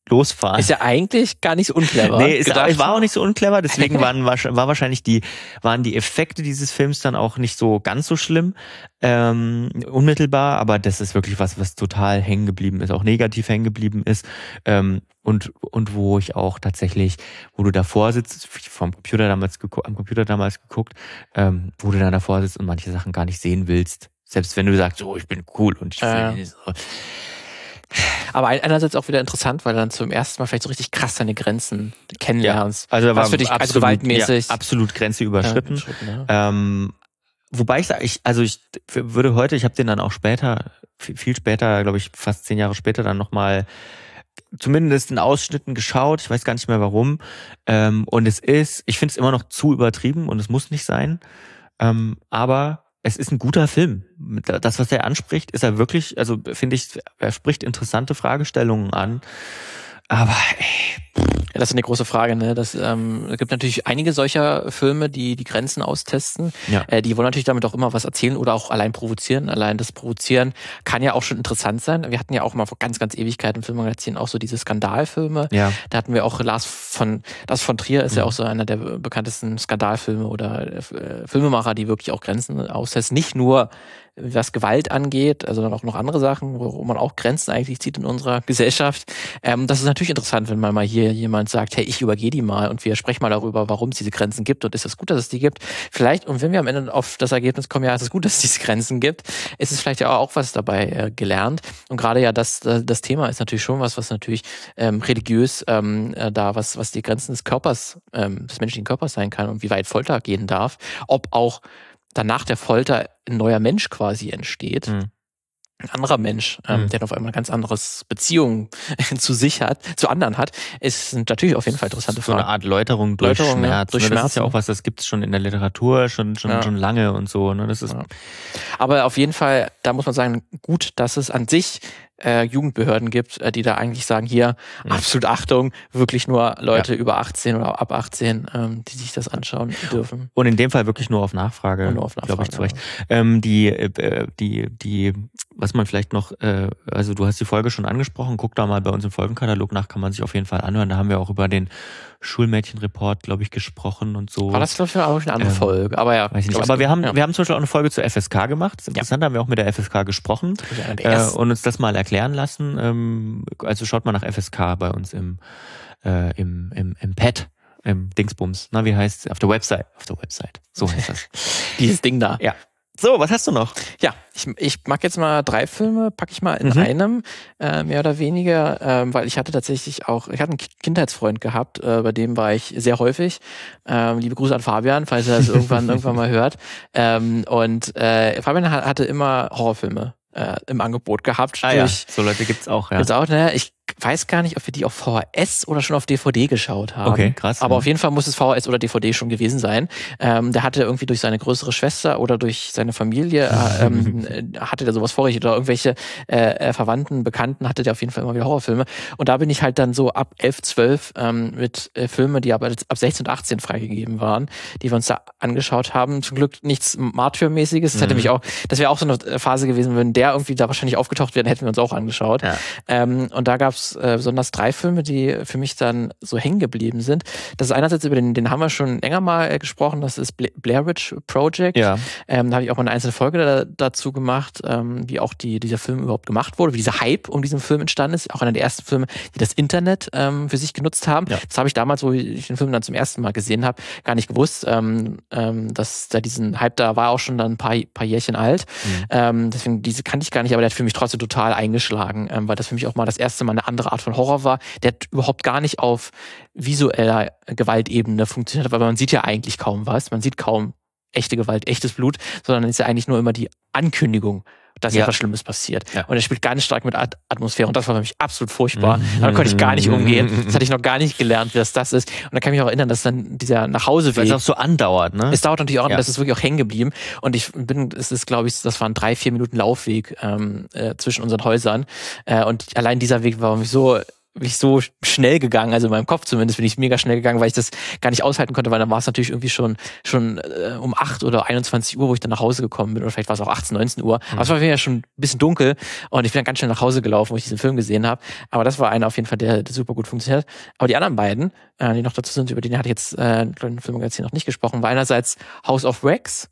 losfahren. Ist ja eigentlich gar nicht so unclever. Nee, ist, war auch nicht so unclever, deswegen waren, war wahrscheinlich die, waren die Effekte dieses Films dann auch nicht so ganz so schlimm, ähm, unmittelbar, aber das ist wirklich was, was total hängen geblieben ist, auch negativ hängen geblieben ist, ähm, und, und wo ich auch tatsächlich, wo du davor sitzt, vom Computer damals geguckt, am Computer damals geguckt, ähm, wo du dann davor sitzt und manche Sachen gar nicht sehen willst. Selbst wenn du sagst, so, ich bin cool und ich will äh. so aber einerseits auch wieder interessant, weil du dann zum ersten Mal vielleicht so richtig krass deine Grenzen kennenlernst. Ja, also was für dich absolut, also gewaltmäßig. Ja, absolut Grenze überschritten. Ja, ähm, wobei ich sage, ich, also ich würde heute, ich habe den dann auch später, viel später, glaube ich, fast zehn Jahre später dann nochmal zumindest in Ausschnitten geschaut. Ich weiß gar nicht mehr warum. Ähm, und es ist, ich finde es immer noch zu übertrieben und es muss nicht sein. Ähm, aber es ist ein guter Film. Das, was er anspricht, ist er wirklich, also finde ich, er spricht interessante Fragestellungen an. Aber ey, ja, das ist eine große Frage. Ne? Das, ähm, es gibt natürlich einige solcher Filme, die die Grenzen austesten. Ja. Äh, die wollen natürlich damit auch immer was erzählen oder auch allein provozieren. Allein das Provozieren kann ja auch schon interessant sein. Wir hatten ja auch mal vor ganz, ganz Ewigkeiten im Filmmagazin auch so diese Skandalfilme. Ja. Da hatten wir auch Lars von, Lars von Trier ist mhm. ja auch so einer der bekanntesten Skandalfilme oder äh, Filmemacher, die wirklich auch Grenzen austesten. Nicht nur was Gewalt angeht, also dann auch noch andere Sachen, wo man auch Grenzen eigentlich zieht in unserer Gesellschaft. Ähm, das ist natürlich interessant, wenn man mal hier jemand sagt, hey, ich übergehe die mal und wir sprechen mal darüber, warum es diese Grenzen gibt und ist es gut, dass es die gibt. Vielleicht, und wenn wir am Ende auf das Ergebnis kommen, ja, es ist gut, dass es diese Grenzen gibt, ist es vielleicht ja auch was dabei äh, gelernt. Und gerade ja das, das Thema ist natürlich schon was, was natürlich ähm, religiös ähm, äh, da, was, was die Grenzen des Körpers, ähm, des menschlichen Körpers sein kann und wie weit Folter gehen darf, ob auch dann nach der Folter ein neuer Mensch quasi entsteht. Mhm. Ein anderer Mensch, ähm, mhm. der auf einmal ganz anderes Beziehungen zu sich hat, zu anderen hat, ist natürlich auf jeden Fall interessante Fragen. So eine Art Läuterung durch Läuterung, Schmerz. Durch ne? Das ist ja auch was, das gibt es schon in der Literatur schon, schon, ja. schon lange und so. Ne? Das ist ja. Aber auf jeden Fall, da muss man sagen, gut, dass es an sich äh, Jugendbehörden gibt, äh, die da eigentlich sagen, hier, mhm. absolut Achtung, wirklich nur Leute ja. über 18 oder ab 18, ähm, die sich das anschauen dürfen. Und in dem Fall wirklich nur auf Nachfrage, nur auf Nachfrage glaube ich, zu Recht. Ja. Ähm, die, äh, die, die, was man vielleicht noch, äh, also du hast die Folge schon angesprochen, guck da mal bei uns im Folgenkatalog nach, kann man sich auf jeden Fall anhören. Da haben wir auch über den Schulmädchenreport, glaube ich, gesprochen und so. War das, ich, auch eine andere ähm, Folge, aber ja. Weiß ich nicht. Aber wir haben, ja. wir haben zum Beispiel auch eine Folge zur FSK gemacht. Das ist interessant, ja. haben wir auch mit der FSK gesprochen äh, und uns das mal erklären lassen. Ähm, also schaut mal nach FSK bei uns im, äh, im, im, im Pad im Dingsbums. Na, wie heißt Auf der Website. Auf der Website. So heißt das. Dieses Ding da. Ja. So, was hast du noch? Ja, ich, ich mag jetzt mal drei Filme, packe ich mal in mhm. einem, äh, mehr oder weniger, äh, weil ich hatte tatsächlich auch, ich hatte einen Kindheitsfreund gehabt, äh, bei dem war ich sehr häufig. Ähm, liebe Grüße an Fabian, falls er das irgendwann irgendwann mal hört. Ähm, und äh, Fabian hatte immer Horrorfilme äh, im Angebot gehabt. Ah, durch, ja. So Leute gibt's auch, ja. Gibt's auch, ne? Ich weiß gar nicht, ob wir die auf VHS oder schon auf DVD geschaut haben. Okay, krass. Aber auf jeden Fall muss es VHS oder DVD schon gewesen sein. Ähm, der hatte irgendwie durch seine größere Schwester oder durch seine Familie äh, ähm, hatte der sowas vorrichtet oder irgendwelche äh, äh, Verwandten, Bekannten hatte der auf jeden Fall immer wieder Horrorfilme. Und da bin ich halt dann so ab 11, 12 ähm, mit äh, Filmen, die aber ab 16 und 18 freigegeben waren, die wir uns da angeschaut haben. Zum Glück nichts Martyrmäßiges. Das hätte Mhm. mich auch, das wäre auch so eine Phase gewesen, wenn der irgendwie da wahrscheinlich aufgetaucht wäre, hätten wir uns auch angeschaut. Ja. Ähm, und da gab es äh, besonders drei Filme, die für mich dann so hängen geblieben sind. Das ist einerseits über den, den haben wir schon länger mal äh, gesprochen, das ist Bla Blair Witch Project. Ja. Ähm, da habe ich auch mal eine einzelne Folge da, dazu gemacht, ähm, wie auch die, dieser Film überhaupt gemacht wurde, wie dieser Hype um diesen Film entstanden ist. Auch einer der ersten Filme, die das Internet ähm, für sich genutzt haben. Ja. Das habe ich damals, wo ich den Film dann zum ersten Mal gesehen habe, gar nicht gewusst, ähm, ähm, dass da diesen Hype da war auch schon dann ein paar, paar Jährchen alt. Mhm. Ähm, deswegen, diese kannte ich gar nicht, aber der hat für mich trotzdem total eingeschlagen, ähm, weil das für mich auch mal das erste Mal eine andere Art von Horror war, der hat überhaupt gar nicht auf visueller Gewaltebene funktioniert, weil man sieht ja eigentlich kaum was, man sieht kaum echte Gewalt, echtes Blut, sondern ist ja eigentlich nur immer die Ankündigung, dass Ja. etwas Schlimmes passiert. Ja. Und er spielt ganz stark mit At Atmosphäre und das war für mich absolut furchtbar. Damit konnte ich gar nicht umgehen. Das hatte ich noch gar nicht gelernt, wie das das ist. Und da kann ich mich auch erinnern, dass dann dieser Weil Nachhauseweg es auch so andauert, ne? es dauert natürlich auch, Ja. das ist wirklich auch hängen geblieben. Und ich bin, es ist, glaube ich, das waren drei, vier Minuten Laufweg ähm, äh, zwischen unseren Häusern. Äh, und allein dieser Weg war mich so bin ich so schnell gegangen, also in meinem Kopf zumindest bin ich mega schnell gegangen, weil ich das gar nicht aushalten konnte, weil dann war es natürlich irgendwie schon schon äh, um 8 oder 21 Uhr, wo ich dann nach Hause gekommen bin, oder vielleicht war es auch 18, 19 Uhr. Aber es war ja schon ein bisschen dunkel und ich bin dann ganz schnell nach Hause gelaufen, wo ich diesen Film gesehen habe. Aber das war einer auf jeden Fall, der, der super gut funktioniert. hat. Aber die anderen beiden, äh, die noch dazu sind, über den hatte ich jetzt äh, im Filmmagazin noch nicht gesprochen, war einerseits House of Wax,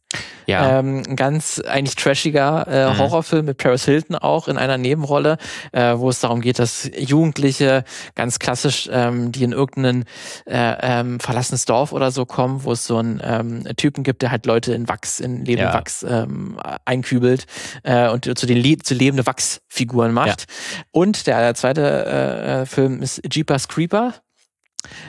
ja. ähm, ein ganz eigentlich trashiger äh, Mhm. Horrorfilm mit Paris Hilton auch in einer Nebenrolle, äh, wo es darum geht, dass Jugendliche ganz klassisch, ähm, die in irgendein äh, ähm, verlassenes Dorf oder so kommen, wo es so einen ähm, Typen gibt, der halt Leute in Wachs, in lebende Ja. Wachs ähm, einkübelt äh, und zu den Le zu lebende Wachsfiguren macht. Und der zweite äh, äh, Film ist Jeepers Creeper.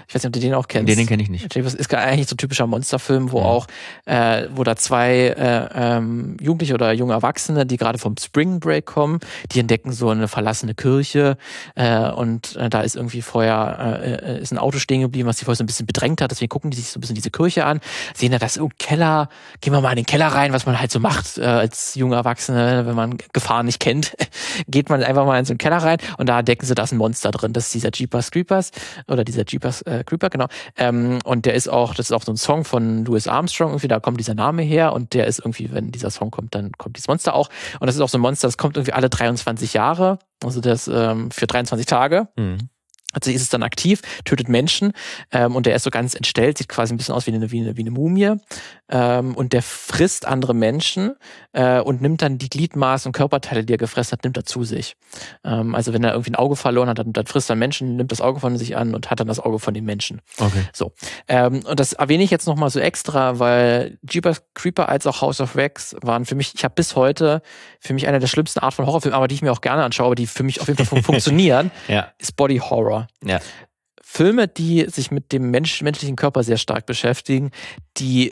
Ich weiß nicht, ob du den auch kennst. den, den kenne ich nicht. Jeepers ist eigentlich so ein typischer Monsterfilm, wo Mhm. auch, äh, wo da zwei äh, ähm, Jugendliche oder junge Erwachsene, die gerade vom Spring Break kommen, die entdecken so eine verlassene Kirche äh, und äh, da ist irgendwie vorher äh, äh, ist ein Auto stehen geblieben, was sie vorher so ein bisschen bedrängt hat. Deswegen gucken die sich so ein bisschen diese Kirche an, sehen da das, oh Keller, gehen wir mal in den Keller rein, was man halt so macht äh, als junge Erwachsene, wenn man Gefahren nicht kennt, geht man einfach mal in so einen Keller rein und da entdecken sie, da ist ein Monster drin. Das ist dieser Jeepers Creepers oder dieser Jeepers äh, Creeper, genau. Ähm, und der ist auch, das ist auch so ein Song von Louis Armstrong, irgendwie, da kommt dieser Name her und der ist irgendwie, wenn dieser Song kommt, dann kommt dieses Monster auch. Und das ist auch so ein Monster, das kommt irgendwie alle 23 Jahre, also das ähm, für 23 Tage. Mhm. Also ist es dann aktiv, tötet Menschen ähm, und der ist so ganz entstellt, sieht quasi ein bisschen aus wie eine, wie eine, wie eine Mumie ähm, und der frisst andere Menschen äh, und nimmt dann die Gliedmaßen und Körperteile, die er gefressen hat, nimmt er zu sich. Ähm, also wenn er irgendwie ein Auge verloren hat, dann, dann frisst er Menschen, nimmt das Auge von sich an und hat dann das Auge von dem Menschen. Okay. Ähm, und das erwähne ich jetzt nochmal so extra, weil Jeepers Creeper als auch House of Wax waren für mich, ich habe bis heute für mich eine der schlimmsten Art von Horrorfilmen, aber die ich mir auch gerne anschaue, aber die für mich auf jeden Fall fun funktionieren, Ja. ist Body Horror. Ja. Filme, die sich mit dem Mensch, menschlichen Körper sehr stark beschäftigen, die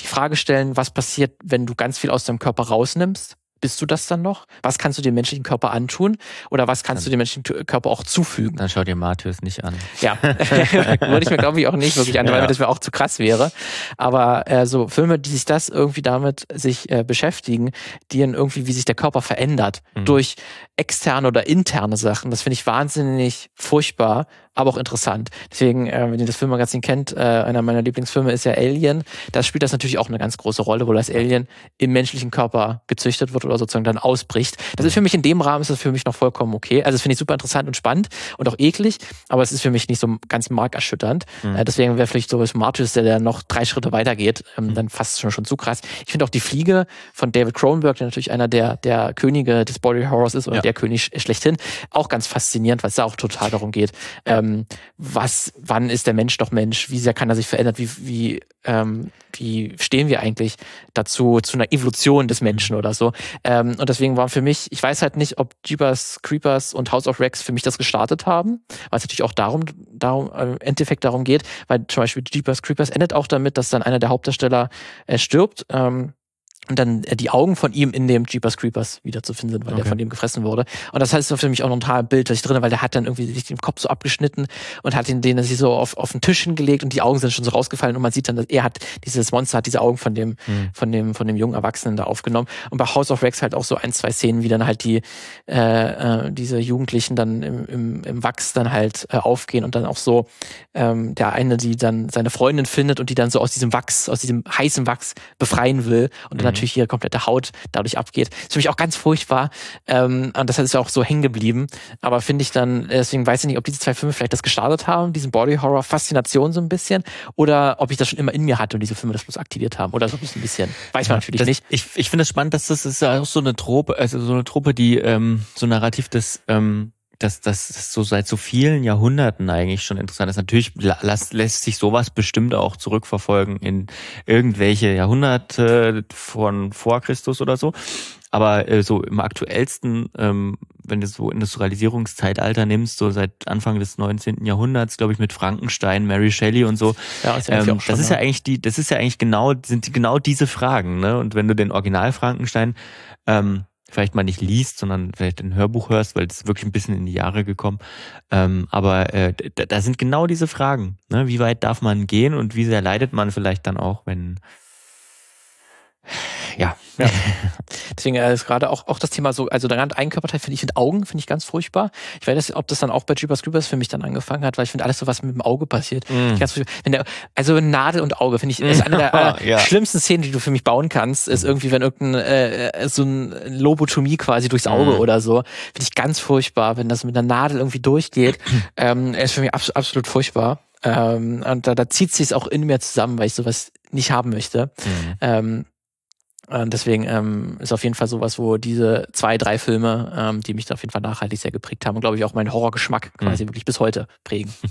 die Frage stellen, was passiert, wenn du ganz viel aus deinem Körper rausnimmst? Bist du das dann noch? Was kannst du dem menschlichen Körper antun? Oder was kannst du dem menschlichen Körper auch zufügen? Dann schau dir Martyrs nicht an. Ja, würde ich mir glaube ich auch nicht wirklich an, weil Ja. das mir auch zu krass wäre. Aber äh, so Filme, die sich das irgendwie damit sich äh, beschäftigen, die dann irgendwie, wie sich der Körper verändert Mhm. durch externe oder interne Sachen, das finde ich wahnsinnig furchtbar, aber auch interessant. Deswegen, äh, wenn ihr das Filmmagazin kennt, äh, einer meiner Lieblingsfilme ist ja Alien. Da spielt das natürlich auch eine ganz große Rolle, wo das Alien im menschlichen Körper gezüchtet wird oder sozusagen dann ausbricht. Das ist für mich in dem Rahmen ist das für mich noch vollkommen okay. Also das finde ich super interessant und spannend und auch eklig, aber es ist für mich nicht so ganz markerschütternd. Mhm. Äh, deswegen wäre vielleicht sowas Martyrs, der, der noch drei Schritte weitergeht, ähm, dann fast schon, schon zu krass. Ich finde auch die Fliege von David Cronenberg, der natürlich einer der, der Könige des Body Horrors ist oder Ja. der König schlechthin, auch ganz faszinierend, weil es da auch total darum geht, ähm, was, wann ist der Mensch doch Mensch, wie sehr kann er sich verändern, wie, wie, ähm, wie stehen wir eigentlich dazu, zu einer Evolution des Menschen oder so. Ähm, und deswegen war für mich, ich weiß halt nicht, ob Jeepers Creepers und House of Rex für mich das gestartet haben, weil es natürlich auch darum, darum äh, im Endeffekt darum geht, weil zum Beispiel Jeepers Creepers endet auch damit, dass dann einer der Hauptdarsteller äh, stirbt. Ähm, und dann äh, die Augen von ihm in dem Jeepers Creepers wiederzufinden sind, weil okay. der von dem gefressen wurde. Und das heißt für mich auch noch ein total Bild das ich drin, weil der hat dann irgendwie sich den Kopf so abgeschnitten und hat ihn den sich so auf, auf den Tisch hingelegt und die Augen sind schon so rausgefallen und man sieht dann, dass er hat dieses Monster hat diese Augen von dem mhm. von dem von dem jungen Erwachsenen da aufgenommen. Und bei House of Rex halt auch so ein zwei Szenen, wie dann halt die äh, äh, diese Jugendlichen dann im, im, im Wachs dann halt äh, aufgehen und dann auch so ähm, der eine, die dann seine Freundin findet und die dann so aus diesem Wachs aus diesem heißen Wachs befreien will und dann mhm natürlich ihre komplette Haut dadurch abgeht. Das ist für mich auch ganz furchtbar. Ähm, und das ist ja auch so hängen geblieben. Aber finde ich dann, deswegen weiß ich nicht, ob diese zwei Filme vielleicht das gestartet haben, diesen Body Horror Faszination so ein bisschen, oder ob ich das schon immer in mir hatte und diese Filme das bloß aktiviert haben. Oder so ein bisschen. Weiß man natürlich das, nicht. Ich, ich finde es spannend, dass das ist ja auch so eine Trope, also so eine Truppe, die ähm, so narrativ das ähm, dass das so seit so vielen Jahrhunderten eigentlich schon interessant ist. Natürlich lässt, lässt sich sowas bestimmt auch zurückverfolgen in irgendwelche Jahrhunderte von vor Christus oder so. Aber äh, so im aktuellsten, ähm, wenn du so Industrialisierungszeitalter nimmst, so seit Anfang des 19. Jahrhunderts, glaube ich, mit Frankenstein, Mary Shelley und so, ja, ist ja ähm, das ist ja eigentlich die, das ist ja eigentlich genau, sind genau diese Fragen, ne? Und wenn du den Original Frankenstein ähm, vielleicht mal nicht liest, sondern vielleicht ein Hörbuch hörst, weil es wirklich ein bisschen in die Jahre gekommen. Ähm, aber äh, da, da sind genau diese Fragen. Ne? Wie weit darf man gehen und wie sehr leidet man vielleicht dann auch, wenn ja. ja. Deswegen äh, ist gerade auch, auch das Thema so, also daran Eigenkörperteil finde ich mit Augen, finde ich ganz furchtbar. Ich weiß nicht, ob das dann auch bei Jeepers Creepers für mich dann angefangen hat, weil ich finde alles so, was mit dem Auge passiert. Mm. Der, also Nadel und Auge finde ich, ist eine der äh, ja. schlimmsten Szenen, die du für mich bauen kannst, ist mhm. irgendwie, wenn irgendein, äh, äh, so ein Lobotomie quasi durchs Auge mm. oder so. Finde ich ganz furchtbar, wenn das mit einer Nadel irgendwie durchgeht. ähm, ist für mich abs absolut furchtbar. Ähm, und da, da zieht sich auch in mir zusammen, weil ich sowas nicht haben möchte. Mm. Ähm, und deswegen ähm, ist auf jeden Fall sowas, wo diese zwei, drei Filme, ähm, die mich da auf jeden Fall nachhaltig sehr geprägt haben und glaube ich auch meinen Horrorgeschmack quasi mhm. wirklich bis heute prägen.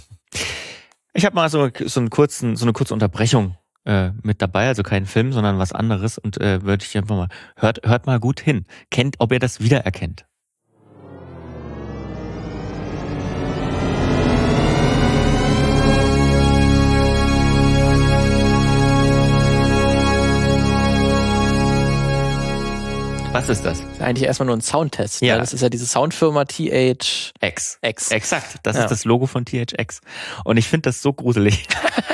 Ich habe mal so, so, einen kurzen, so eine kurze Unterbrechung äh, mit dabei, also kein Film, sondern was anderes und äh, würde ich einfach mal, hört, hört mal gut hin. Kennt, ob ihr das wiedererkennt. Was ist das? das ist eigentlich erstmal nur ein Soundtest. Ne? Ja. Ne? Das ist ja diese Soundfirma THX. X. Exakt. Das ja. ist das Logo von THX. Und ich finde das so gruselig.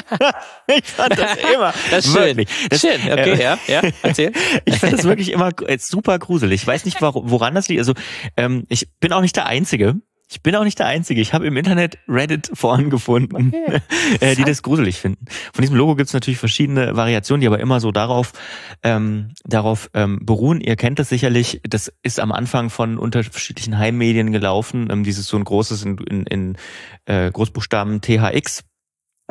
ich fand das immer. das ist schön. Das, schön. Okay, äh, ja, ja. Erzähl. ich finde das wirklich immer super gruselig. Ich weiß nicht, woran das liegt. Also, ähm, ich bin auch nicht der Einzige. Ich bin auch nicht der Einzige. Ich habe im Internet Reddit-Foren gefunden, okay. Äh, die das gruselig finden. Von diesem Logo gibt es natürlich verschiedene Variationen, die aber immer so darauf, ähm, darauf ähm, beruhen. Ihr kennt das sicherlich. Das ist am Anfang von unterschiedlichen Heimmedien gelaufen. Ähm, dieses so ein großes in, in, in äh, Großbuchstaben THX.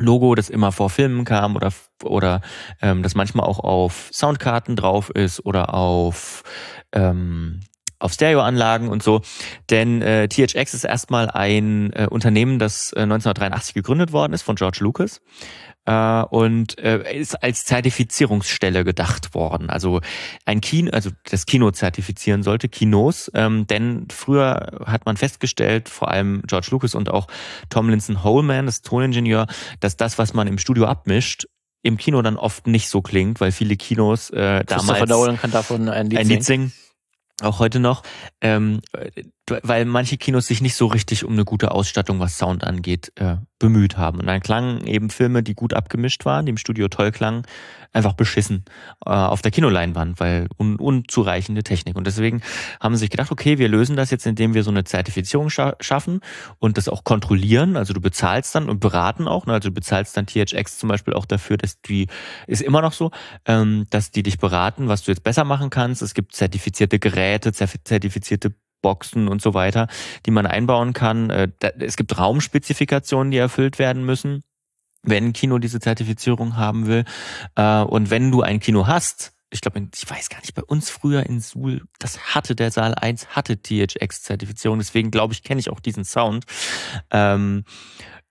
Logo, das immer vor Filmen kam oder oder ähm, das manchmal auch auf Soundkarten drauf ist oder auf ähm, auf Stereoanlagen und so. Denn äh, THX ist erstmal ein äh, Unternehmen, das äh, 1983 gegründet worden ist von George Lucas äh, und äh, ist als Zertifizierungsstelle gedacht worden. Also ein Kino, also das Kino zertifizieren sollte, Kinos, ähm, denn früher hat man festgestellt, vor allem George Lucas und auch Tomlinson Holman, das Toningenieur, dass das, was man im Studio abmischt, im Kino dann oft nicht so klingt, weil viele Kinos äh, damals Nolan kann davon ein Lied, ein Lied singen auch heute noch, ähm, weil manche Kinos sich nicht so richtig um eine gute Ausstattung, was Sound angeht, äh, bemüht haben. Und dann klangen eben Filme, die gut abgemischt waren, die im Studio toll klangen, einfach beschissen äh, auf der Kinoleinwand, weil un unzureichende Technik. Und deswegen haben sie sich gedacht, okay, wir lösen das jetzt, indem wir so eine Zertifizierung scha schaffen und das auch kontrollieren. Also du bezahlst dann und beraten auch. Ne? Also du bezahlst dann THX zum Beispiel auch dafür, dass die, ist immer noch so, ähm, dass die dich beraten, was du jetzt besser machen kannst. Es gibt zertifizierte Geräte, zertifizierte Boxen und so weiter, die man einbauen kann. Äh, es gibt Raumspezifikationen, die erfüllt werden müssen, wenn ein Kino diese Zertifizierung haben will. Äh, und wenn du ein Kino hast, ich glaube, ich weiß gar nicht, bei uns früher in Suhl, das hatte der Saal 1, hatte THX-Zertifizierung, deswegen glaube ich, kenne ich auch diesen Sound. Ähm,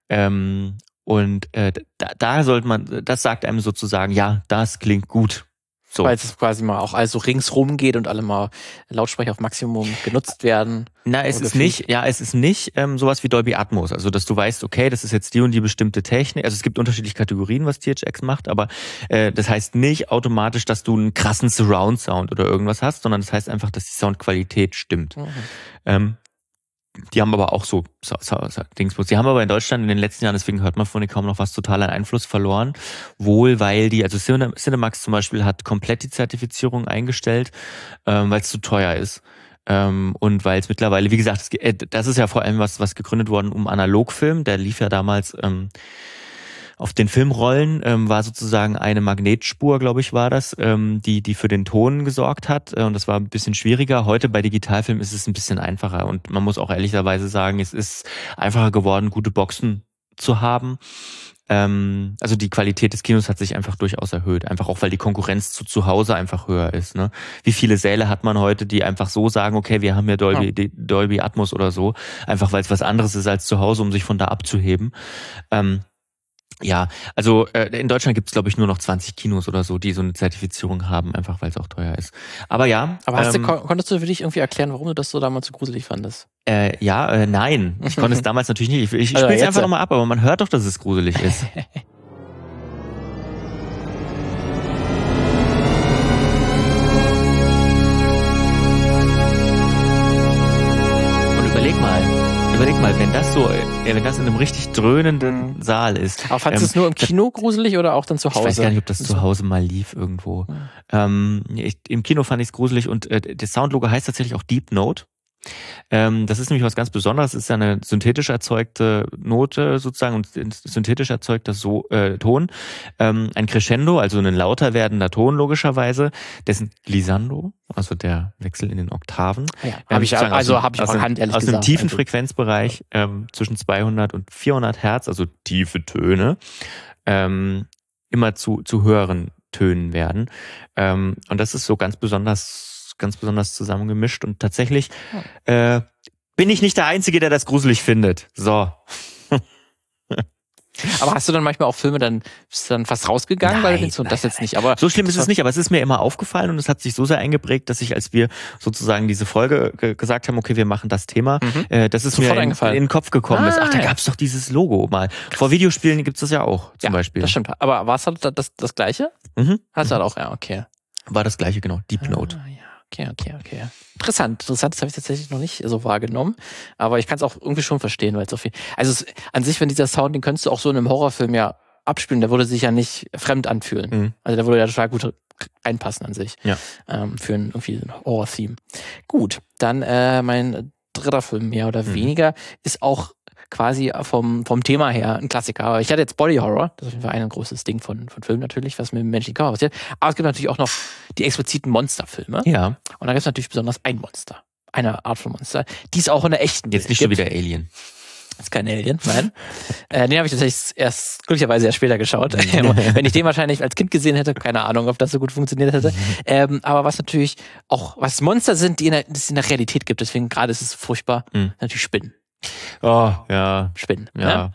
ähm, und äh, da, da sollte man, das sagt einem sozusagen, ja, das klingt gut So. Weil es quasi mal auch also ringsrum geht und alle mal Lautsprecher auf Maximum genutzt werden. Na, es ist nicht, ja, es ist nicht ähm, sowas wie Dolby Atmos. Also, dass du weißt, okay, das ist jetzt die und die bestimmte Technik. Also es gibt unterschiedliche Kategorien, was THX macht, aber äh, das heißt nicht automatisch, dass du einen krassen Surround-Sound oder irgendwas hast, sondern das heißt einfach, dass die Soundqualität stimmt. Mhm. Ähm, die haben aber auch so, so, so, so Dingsbus. Die haben aber in Deutschland in den letzten Jahren, deswegen hört man von denen kaum noch was, total an Einfluss verloren. Wohl, weil die, also Cinemax zum Beispiel hat komplett die Zertifizierung eingestellt, ähm, weil es zu teuer ist. Ähm, und weil es mittlerweile, wie gesagt, äh, das ist ja vor allem was, was gegründet worden um Analogfilm. Der lief ja damals ähm, auf den Filmrollen ähm, war sozusagen eine Magnetspur, glaube ich, war das, ähm, die, die für den Ton gesorgt hat. Äh, und das war ein bisschen schwieriger. Heute bei Digitalfilm ist es ein bisschen einfacher. Und man muss auch ehrlicherweise sagen, es ist einfacher geworden, gute Boxen zu haben. Ähm, also die Qualität des Kinos hat sich einfach durchaus erhöht. Einfach auch, weil die Konkurrenz zu zu Hause einfach höher ist. Ne? Wie viele Säle hat man heute, die einfach so sagen, okay, wir haben ja Dolby, ja. Dolby Atmos oder so, einfach weil es was anderes ist als zu Hause, um sich von da abzuheben. Ähm, ja, also äh, in Deutschland gibt es, glaube ich, nur noch 20 Kinos oder so, die so eine Zertifizierung haben, einfach weil es auch teuer ist. Aber ja. Aber hast ähm, du, konntest du für dich irgendwie erklären, warum du das so damals so gruselig fandest? Äh, ja, äh, nein. Ich konnte es damals natürlich nicht. Ich, ich also spiele es einfach nochmal ab, aber man hört doch, dass es gruselig ist. Und überleg mal, überleg mal, wenn das so, äh, wenn das in einem richtig dröhnenden Saal ist. Aber fandest ähm, du es nur im Kino gruselig oder auch dann zu Hause? Ich weiß gar nicht, ob das zu Hause mal lief irgendwo. Mhm. Ähm, ich, Im Kino fand ich es gruselig und äh, das Soundlogo heißt tatsächlich auch Deep Note. Ähm, das ist nämlich was ganz Besonderes. Es ist ja eine synthetisch erzeugte Note sozusagen und synthetisch erzeugter so äh, Ton. Ähm, ein Crescendo, also ein lauter werdender Ton logischerweise, dessen Glissando, also der Wechsel in den Oktaven. Ja, habe ich also habe ich auch Hand ehrlich aus gesagt. Aus dem tiefen also Frequenzbereich ähm, zwischen 200 und 400 Hertz, also tiefe Töne, ähm, immer zu zu höheren Tönen werden. Ähm, und das ist so ganz besonders ganz besonders zusammengemischt und tatsächlich äh, bin ich nicht der Einzige, der das gruselig findet. So. Aber hast du dann manchmal auch Filme dann, bist du dann fast rausgegangen, nein, weil du nein, das jetzt nicht. Aber so schlimm ist es nicht, aber es ist mir immer aufgefallen und es hat sich so sehr eingeprägt, dass ich, als wir sozusagen diese Folge gesagt haben, okay, wir machen das Thema, mhm. äh, das ist Sofort mir in, in, den Kopf gekommen ah, ist. Ach, da gab's doch dieses Logo mal. Vor Videospielen gibt's das ja auch, zum ja, Beispiel. Das stimmt. Aber war es halt das, das Gleiche? Mhm. Hast du halt auch, ja, okay. War das Gleiche, genau. Deep Note. Ah, ja. Okay, okay, okay. Interessant. Interessant, das habe ich tatsächlich noch nicht so wahrgenommen. Aber ich kann es auch irgendwie schon verstehen, weil es so viel. Also es, an sich, wenn dieser Sound, den könntest du auch so in einem Horrorfilm ja abspielen, der würde sich ja nicht fremd anfühlen. Mhm. Also der würde ja total gut reinpassen an sich. Ja. Ähm, für ein, irgendwie ein Horror-Theme. Gut, dann äh, mein dritter Film mehr oder mhm. weniger ist auch quasi vom, vom Thema her ein Klassiker. Ich hatte jetzt Body Horror, das ist auf jeden Fall ein großes Ding von, von Filmen natürlich, was mit dem menschlichen Körper passiert. Aber es gibt natürlich auch noch die expliziten Monsterfilme. Ja. Und da gibt es natürlich besonders ein Monster. Eine Art von Monster, die es auch in der echten Jetzt nicht schon wieder Alien. Das ist kein Alien, nein. äh, den habe ich tatsächlich erst glücklicherweise erst später geschaut. Wenn ich den wahrscheinlich als Kind gesehen hätte, keine Ahnung, ob das so gut funktioniert hätte. Ähm, aber was natürlich auch, was Monster sind, die in der, es in der Realität gibt, deswegen gerade ist es furchtbar, mhm. natürlich Spinnen. Oh, ja. Spinnen. Ja. Ne?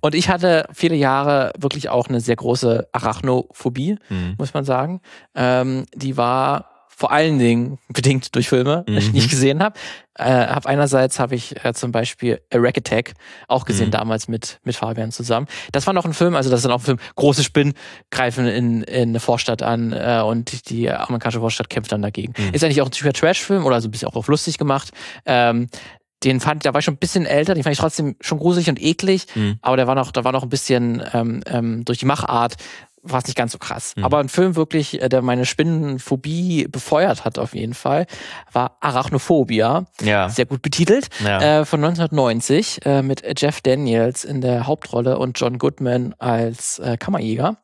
Und ich hatte viele Jahre wirklich auch eine sehr große Arachnophobie, mhm. muss man sagen. Ähm, die war vor allen Dingen bedingt durch Filme, mhm. die ich nicht gesehen habe. Äh, hab einerseits habe ich äh, zum Beispiel A Rack Attack auch gesehen mhm. damals mit mit Fabian zusammen. Das war noch ein Film, also das ist dann auch ein Film. Große Spinnen greifen in, in eine Vorstadt an äh, und die amerikanische Vorstadt kämpft dann dagegen. Mhm. Ist eigentlich auch ein typischer Trash-Film oder so ein bisschen auch auf lustig gemacht. Ähm, den fand, da war ich schon ein bisschen älter, den fand ich trotzdem schon gruselig und eklig, mhm. aber der war noch, da war noch ein bisschen ähm, ähm, durch die Machart war es nicht ganz so krass. Mhm. Aber ein Film wirklich, äh, der meine Spinnenphobie befeuert hat auf jeden Fall, war Arachnophobia. Ja. Sehr gut betitelt. Ja. Äh, von 1990 äh, mit Jeff Daniels in der Hauptrolle und John Goodman als äh, Kammerjäger.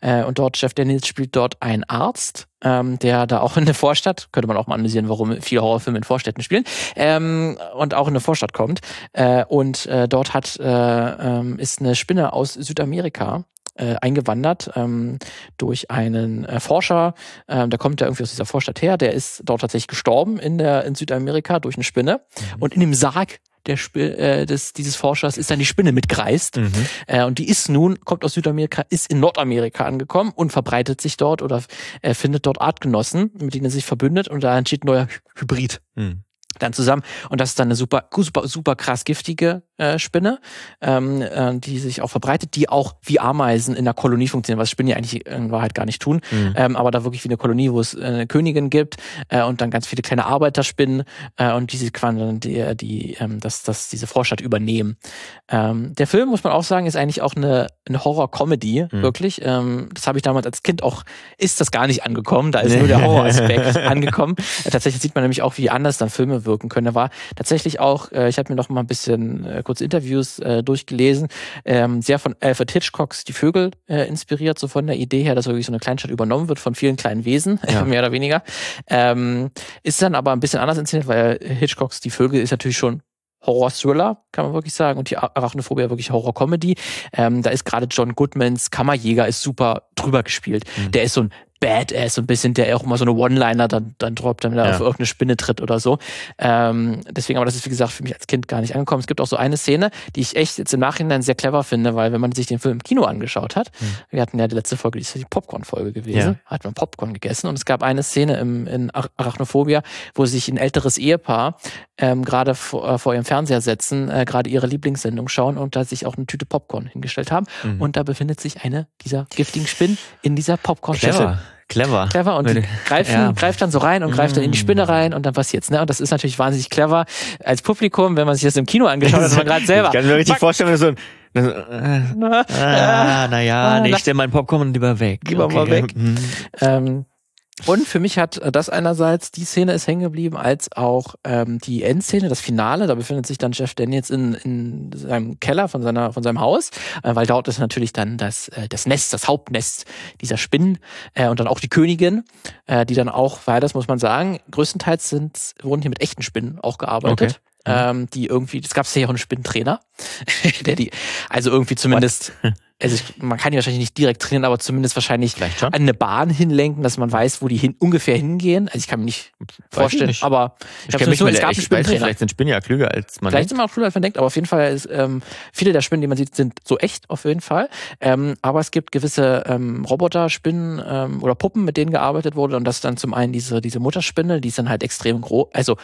Äh, und dort, Jeff Daniels spielt dort einen Arzt, ähm, der da auch in der Vorstadt, könnte man auch mal analysieren, warum viele Horrorfilme in Vorstädten spielen, ähm, und auch in eine Vorstadt kommt. Äh, und äh, dort hat, äh, ähm, ist eine Spinne aus Südamerika äh, eingewandert ähm, durch einen äh, Forscher. Ähm, der kommt ja irgendwie aus dieser Vorstadt her. Der ist dort tatsächlich gestorben in der in Südamerika durch eine Spinne. Mhm. Und in dem Sarg der Sp äh, des, dieses Forschers ist dann die Spinne mitgereist. Mhm. Äh, und die ist nun, kommt aus Südamerika, ist in Nordamerika angekommen und verbreitet sich dort oder äh, findet dort Artgenossen, mit denen er sich verbündet und da entsteht ein neuer Hybrid. Mhm dann zusammen. Und das ist dann eine super, super, super krass giftige äh, Spinne, ähm, äh, die sich auch verbreitet, die auch wie Ameisen in der Kolonie funktionieren, was Spinnen ja eigentlich in Wahrheit gar nicht tun. Mhm. Ähm, aber da wirklich wie eine Kolonie, wo es äh, eine Königin gibt äh, und dann ganz viele kleine Arbeiterspinnen äh, und diese quasi dann die, die ähm, das, das diese Vorstadt übernehmen. Ähm, der Film, muss man auch sagen, ist eigentlich auch eine, eine Horror-Comedy, mhm. wirklich. Ähm, das habe ich damals als Kind auch, ist das gar nicht angekommen, da ist nur der Horror-Aspekt angekommen. Äh, tatsächlich sieht man nämlich auch, wie anders dann Filme wirken können. Da war tatsächlich auch, äh, ich habe mir noch mal ein bisschen äh, kurz Interviews äh, durchgelesen, ähm, sehr von Alfred Hitchcocks Die Vögel äh, inspiriert, so von der Idee her, dass wirklich so eine Kleinstadt übernommen wird von vielen kleinen Wesen, ja. mehr oder weniger. Ähm, ist dann aber ein bisschen anders inszeniert, weil Hitchcocks Die Vögel ist natürlich schon Horror-Thriller, kann man wirklich sagen. Und die Arachnophobia wirklich Horror-Comedy. Ähm, da ist gerade John Goodmans Kammerjäger ist super drüber gespielt. Mhm. Der ist so ein Badass, so ein bisschen, der auch immer so eine One-Liner dann, dann droppt, damit er ja. auf irgendeine Spinne tritt oder so. Ähm, deswegen, aber das ist wie gesagt für mich als Kind gar nicht angekommen. Es gibt auch so eine Szene, die ich echt jetzt im Nachhinein sehr clever finde, weil wenn man sich den Film im Kino angeschaut hat, mhm. wir hatten ja die letzte Folge, die ist die Popcorn-Folge gewesen, ja. hat man Popcorn gegessen und es gab eine Szene im, in Arachnophobia, wo sich ein älteres Ehepaar ähm, gerade vor, äh, vor ihrem Fernseher setzen, äh, gerade ihre Lieblingssendung schauen und da sich auch eine Tüte Popcorn hingestellt haben. Mhm. Und da befindet sich eine dieser giftigen Spinnen in dieser Popcorn-Schüssel. Clever. Clever und die greifen, ja. greift dann so rein und greift dann in die Spinne mm. rein und dann passiert's. Ne? Und das ist natürlich wahnsinnig clever als Publikum, wenn man sich das im Kino angeschaut hat, man gerade selber. Ich kann mir richtig vorstellen, wenn so ein äh, ah, naja, ah, nee, ich stell meinen Popcorn lieber weg. Lieber okay. mal weg. Mhm. Ähm, und für mich hat das einerseits, die Szene ist hängen geblieben, als auch ähm, die Endszene, das Finale. Da befindet sich dann Jeff Daniels in, in seinem Keller von, seiner, von seinem Haus, äh, weil dort ist natürlich dann das, äh, das Nest, das Hauptnest dieser Spinnen äh, und dann auch die Königin, äh, die dann auch, weil das muss man sagen, größtenteils sind, wurden hier mit echten Spinnen auch gearbeitet. Okay. Ähm, die irgendwie, es gab ja auch einen Spinnentrainer, der die, also irgendwie zumindest also ich, man kann die wahrscheinlich nicht direkt trainieren, aber zumindest wahrscheinlich an eine Bahn hinlenken, dass man weiß, wo die hin, ungefähr hingehen. Also ich kann mir nicht weiß vorstellen, nicht. aber ich, ich habe nur, es gab Vielleicht sind Spinnen ja klüger als man Vielleicht denkt. sind wir auch klüger als man denkt, aber auf jeden Fall ist, ähm, viele der Spinnen, die man sieht, sind so echt auf jeden Fall. Ähm, aber es gibt gewisse ähm, Roboter-Spinnen ähm, oder Puppen, mit denen gearbeitet wurde und das dann zum einen diese, diese Mutterspinne, die ist dann halt extrem groß, also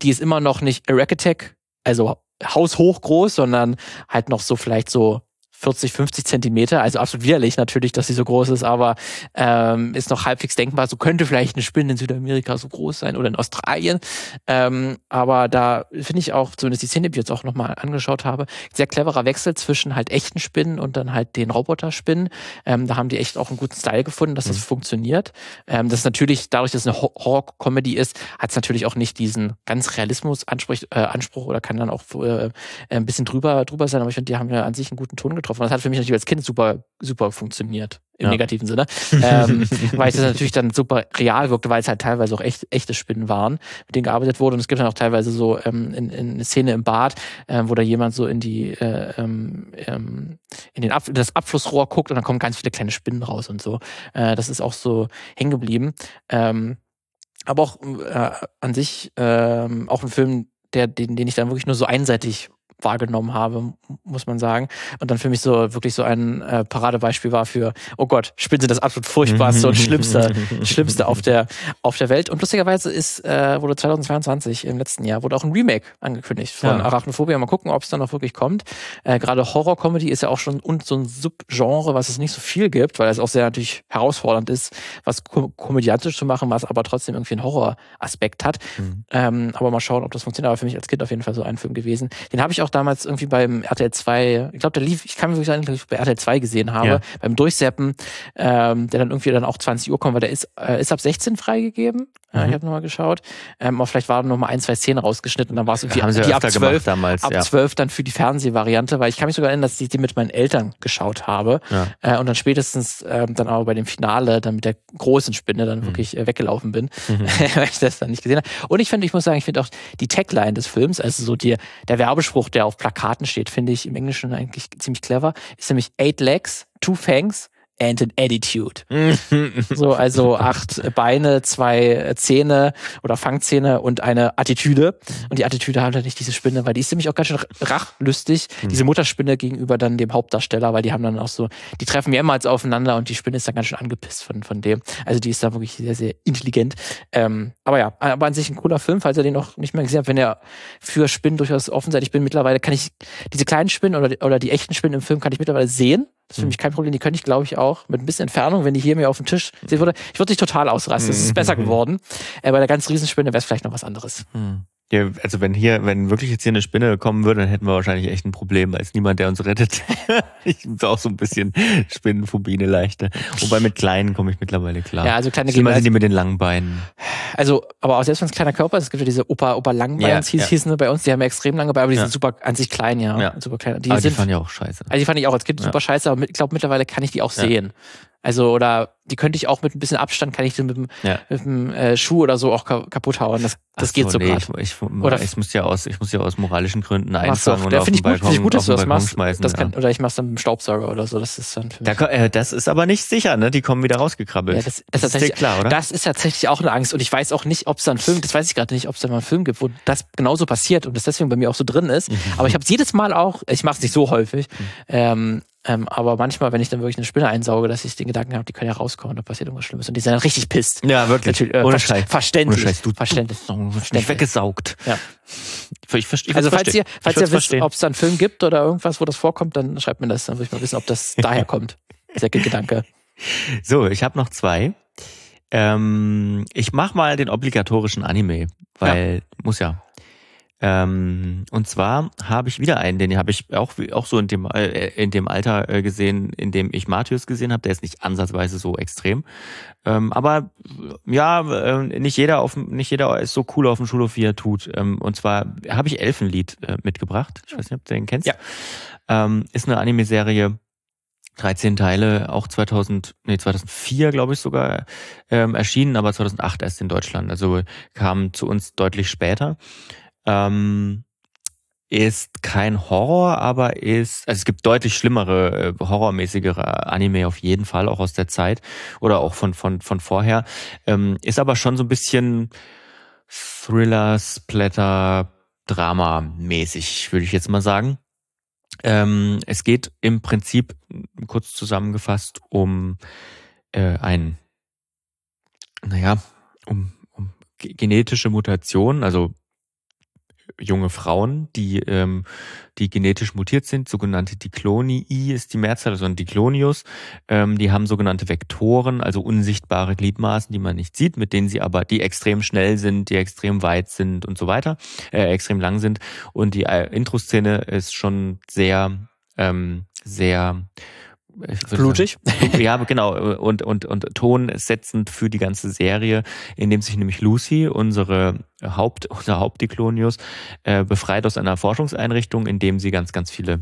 die ist immer noch nicht Eracatech, also haushoch groß, sondern halt noch so vielleicht so 40, 50 Zentimeter, also absolut widerlich natürlich, dass sie so groß ist, aber ähm, ist noch halbwegs denkbar. So könnte vielleicht eine Spinne in Südamerika so groß sein oder in Australien. Ähm, aber da finde ich auch, zumindest die Szene, die ich jetzt auch nochmal angeschaut habe, sehr cleverer Wechsel zwischen halt echten Spinnen und dann halt den Roboterspinnen. Ähm, da haben die echt auch einen guten Style gefunden, dass das mhm. funktioniert. Ähm, das ist natürlich, dadurch, dass es eine Horror-Comedy ist, hat es natürlich auch nicht diesen ganz Realismus-Anspruch äh, Anspruch oder kann dann auch äh, ein bisschen drüber, drüber sein. Aber ich finde, die haben ja an sich einen guten Ton getroffen getroffen. Das hat für mich natürlich als Kind super, super funktioniert. Im ja. negativen Sinne. ähm, weil es natürlich dann super real wirkte, weil es halt teilweise auch echt, echte Spinnen waren, mit denen gearbeitet wurde. Und es gibt dann auch teilweise so ähm, in, in eine Szene im Bad, ähm, wo da jemand so in die äh, ähm, ähm in den Ab das Abflussrohr guckt und dann kommen ganz viele kleine Spinnen raus und so. Äh, das ist auch so hängen geblieben. Ähm, aber auch äh, an sich ähm, auch ein Film, der, den, den ich dann wirklich nur so einseitig wahrgenommen habe, muss man sagen. Und dann für mich so wirklich so ein äh, Paradebeispiel war für, oh Gott, Spinnen sind das absolut furchtbarste und schlimmste, schlimmste auf der, auf der Welt. Und lustigerweise ist, äh, wurde 2022 im letzten Jahr, wurde auch ein Remake angekündigt von ja. Arachnophobia. Mal gucken, ob es dann auch wirklich kommt. Äh, Gerade Horror-Comedy ist ja auch schon und so ein Subgenre, was es nicht so viel gibt, weil es auch sehr natürlich herausfordernd ist, was kom komödiantisch zu machen, was aber trotzdem irgendwie einen Horror-Aspekt hat. Mhm. Ähm, aber mal schauen, ob das funktioniert. Aber für mich als Kind auf jeden Fall so ein Film gewesen. Den habe ich auch auch damals irgendwie beim RTL 2, ich glaube, der lief, ich kann mir wirklich sagen, dass ich bei RTL 2 gesehen habe, ja. beim Durchseppen, ähm, der dann irgendwie dann auch 20 Uhr kommt, weil der ist, äh, ist ab 16 freigegeben. Mhm. ich habe nochmal geschaut. Ähm, aber vielleicht waren noch mal ein, zwei Szenen rausgeschnitten und dann war es irgendwie Haben die ab 12, damals, ab ja. 12 dann für die Fernsehvariante, weil ich kann mich sogar erinnern, dass ich die mit meinen Eltern geschaut habe. Ja. Äh, und dann spätestens ähm, dann aber bei dem Finale dann mit der großen Spinne dann mhm. wirklich äh, weggelaufen bin, mhm. weil ich das dann nicht gesehen habe. Und ich finde, ich muss sagen, ich finde auch die Tagline des Films, also so die, der Werbespruch, der auf Plakaten steht, finde ich im Englischen eigentlich ziemlich clever, ist nämlich Eight Legs, Two Fangs and an attitude. so, also acht Beine, zwei Zähne oder Fangzähne und eine Attitüde. Und die Attitüde hat halt nicht diese Spinne, weil die ist nämlich auch ganz schön rachlüstig. Mhm. Diese Mutterspinne gegenüber dann dem Hauptdarsteller, weil die haben dann auch so, die treffen mehrmals aufeinander und die Spinne ist dann ganz schön angepisst von, von dem. Also die ist da wirklich sehr, sehr intelligent. Ähm, aber ja, aber an sich ein cooler Film, falls ihr den noch nicht mehr gesehen habt, wenn ihr für Spinnen durchaus offen seid. Ich bin mittlerweile, kann ich diese kleinen Spinnen oder, oder die echten Spinnen im Film kann ich mittlerweile sehen. Das ist für hm. mich kein Problem. Die könnte ich, glaube ich, auch mit ein bisschen Entfernung, wenn die hier mir auf dem Tisch sehen würde. Ich würde dich total ausrasten. Es ist besser hm. geworden. Äh, bei der ganz Riesenspinne wäre es vielleicht noch was anderes. Hm. Ja, also wenn hier, wenn wirklich jetzt hier eine Spinne kommen würde, dann hätten wir wahrscheinlich echt ein Problem, weil es niemand, der uns rettet. ich bin auch so ein bisschen Spinnenphobie, eine leichte. Wobei mit kleinen komme ich mittlerweile klar. Ja, also kleine Schlimmer sind die mit den langen Beinen. Also, aber auch selbst wenn es kleiner Körper ist, es gibt ja diese Opa, Opa Langbeins, ja, hieß, ja. hießen bei uns, die haben ja extrem lange Beine, aber die ja. sind super an sich klein, ja. ja. Super klein. Die, aber sind, die fanden ja auch scheiße. Also die fand ich auch als Kind super scheiße, aber ich glaube mittlerweile kann ich die auch sehen. Also, oder die könnte ich auch mit ein bisschen Abstand, kann ich die mit dem, ja. mit dem äh, Schuh oder so auch kaputt hauen. Das, das so, geht so nee, Ich, ich, oder ich muss ja aus, ich muss ja aus moralischen Gründen einfangen und auf den Balkon, find ich gut, dass du das machst. Das kann, ja. Oder ich mach's dann mit dem Staubsauger oder so. Das ist dann. Da, äh, das ist aber nicht sicher, ne? Die kommen wieder rausgekrabbelt. Ja, das, das, das ist dir klar, oder? Das ist tatsächlich auch eine Angst. Und ich weiß auch nicht, ob es da einen Film, das weiß ich gerade nicht, ob es da mal einen Film gibt, wo das genauso passiert und das deswegen bei mir auch so drin ist. Mhm. Aber ich habe jedes Mal auch, ich mache es nicht so häufig, mhm. ähm, ähm, aber manchmal, wenn ich dann wirklich eine Spinne einsauge, dass ich den Gedanken habe, die können ja rauskommen, da passiert irgendwas Schlimmes. Und die sind dann richtig pisst. Ja, wirklich. Natürlich, äh, Ohne Scheiß. Verständlich. Ohne Scheiß. Du, verständlich. verständlich. weggesaugt. Ja. Ich, verstehe. Also falls ihr, falls ihr wisst, ob es da einen Film gibt oder irgendwas, wo das vorkommt, dann schreibt mir das. Dann will ich mal wissen, ob das daher kommt. Sehr gut Gedanke. So, ich habe noch zwei. Ähm, ich mach mal den obligatorischen Anime, weil ja. muss ja. Ähm, und zwar habe ich wieder einen, den habe ich auch, auch so in dem, äh, in dem Alter äh, gesehen, in dem ich Matthäus gesehen habe. Der ist nicht ansatzweise so extrem. Ähm, aber ja, äh, nicht jeder auf nicht jeder ist so cool auf dem Schulhof, wie er tut. Ähm, und zwar habe ich Elfenlied äh, mitgebracht. Ich weiß nicht, ob du den kennst. Ja. Ähm, ist eine Anime-Serie. 13 Teile, auch 2000, nee, 2004, glaube ich sogar, ähm, erschienen, aber 2008 erst in Deutschland. Also kam zu uns deutlich später. Ähm, ist kein Horror, aber ist, also es gibt deutlich schlimmere, äh, horrormäßigere Anime auf jeden Fall, auch aus der Zeit oder auch von, von, von vorher. Ähm, ist aber schon so ein bisschen Thriller, Splatter, Drama-mäßig, würde ich jetzt mal sagen. Ähm, es geht im Prinzip, kurz zusammengefasst, um äh, ein, naja, um, um genetische Mutation, also junge Frauen, die, ähm, die genetisch mutiert sind, sogenannte Diklonii ist die Mehrzahl, also ein Diklonius. Ähm, die haben sogenannte Vektoren, also unsichtbare Gliedmaßen, die man nicht sieht, mit denen sie aber, die extrem schnell sind, die extrem weit sind und so weiter, äh, extrem lang sind. Und die äh, Intro-Szene ist schon sehr, ähm, sehr Blutig. Ja, genau. Und, und, und tonsetzend für die ganze Serie, indem sich nämlich Lucy, unsere Haupt, unser Hauptdiklonius, äh, befreit aus einer Forschungseinrichtung, in dem sie ganz, ganz viele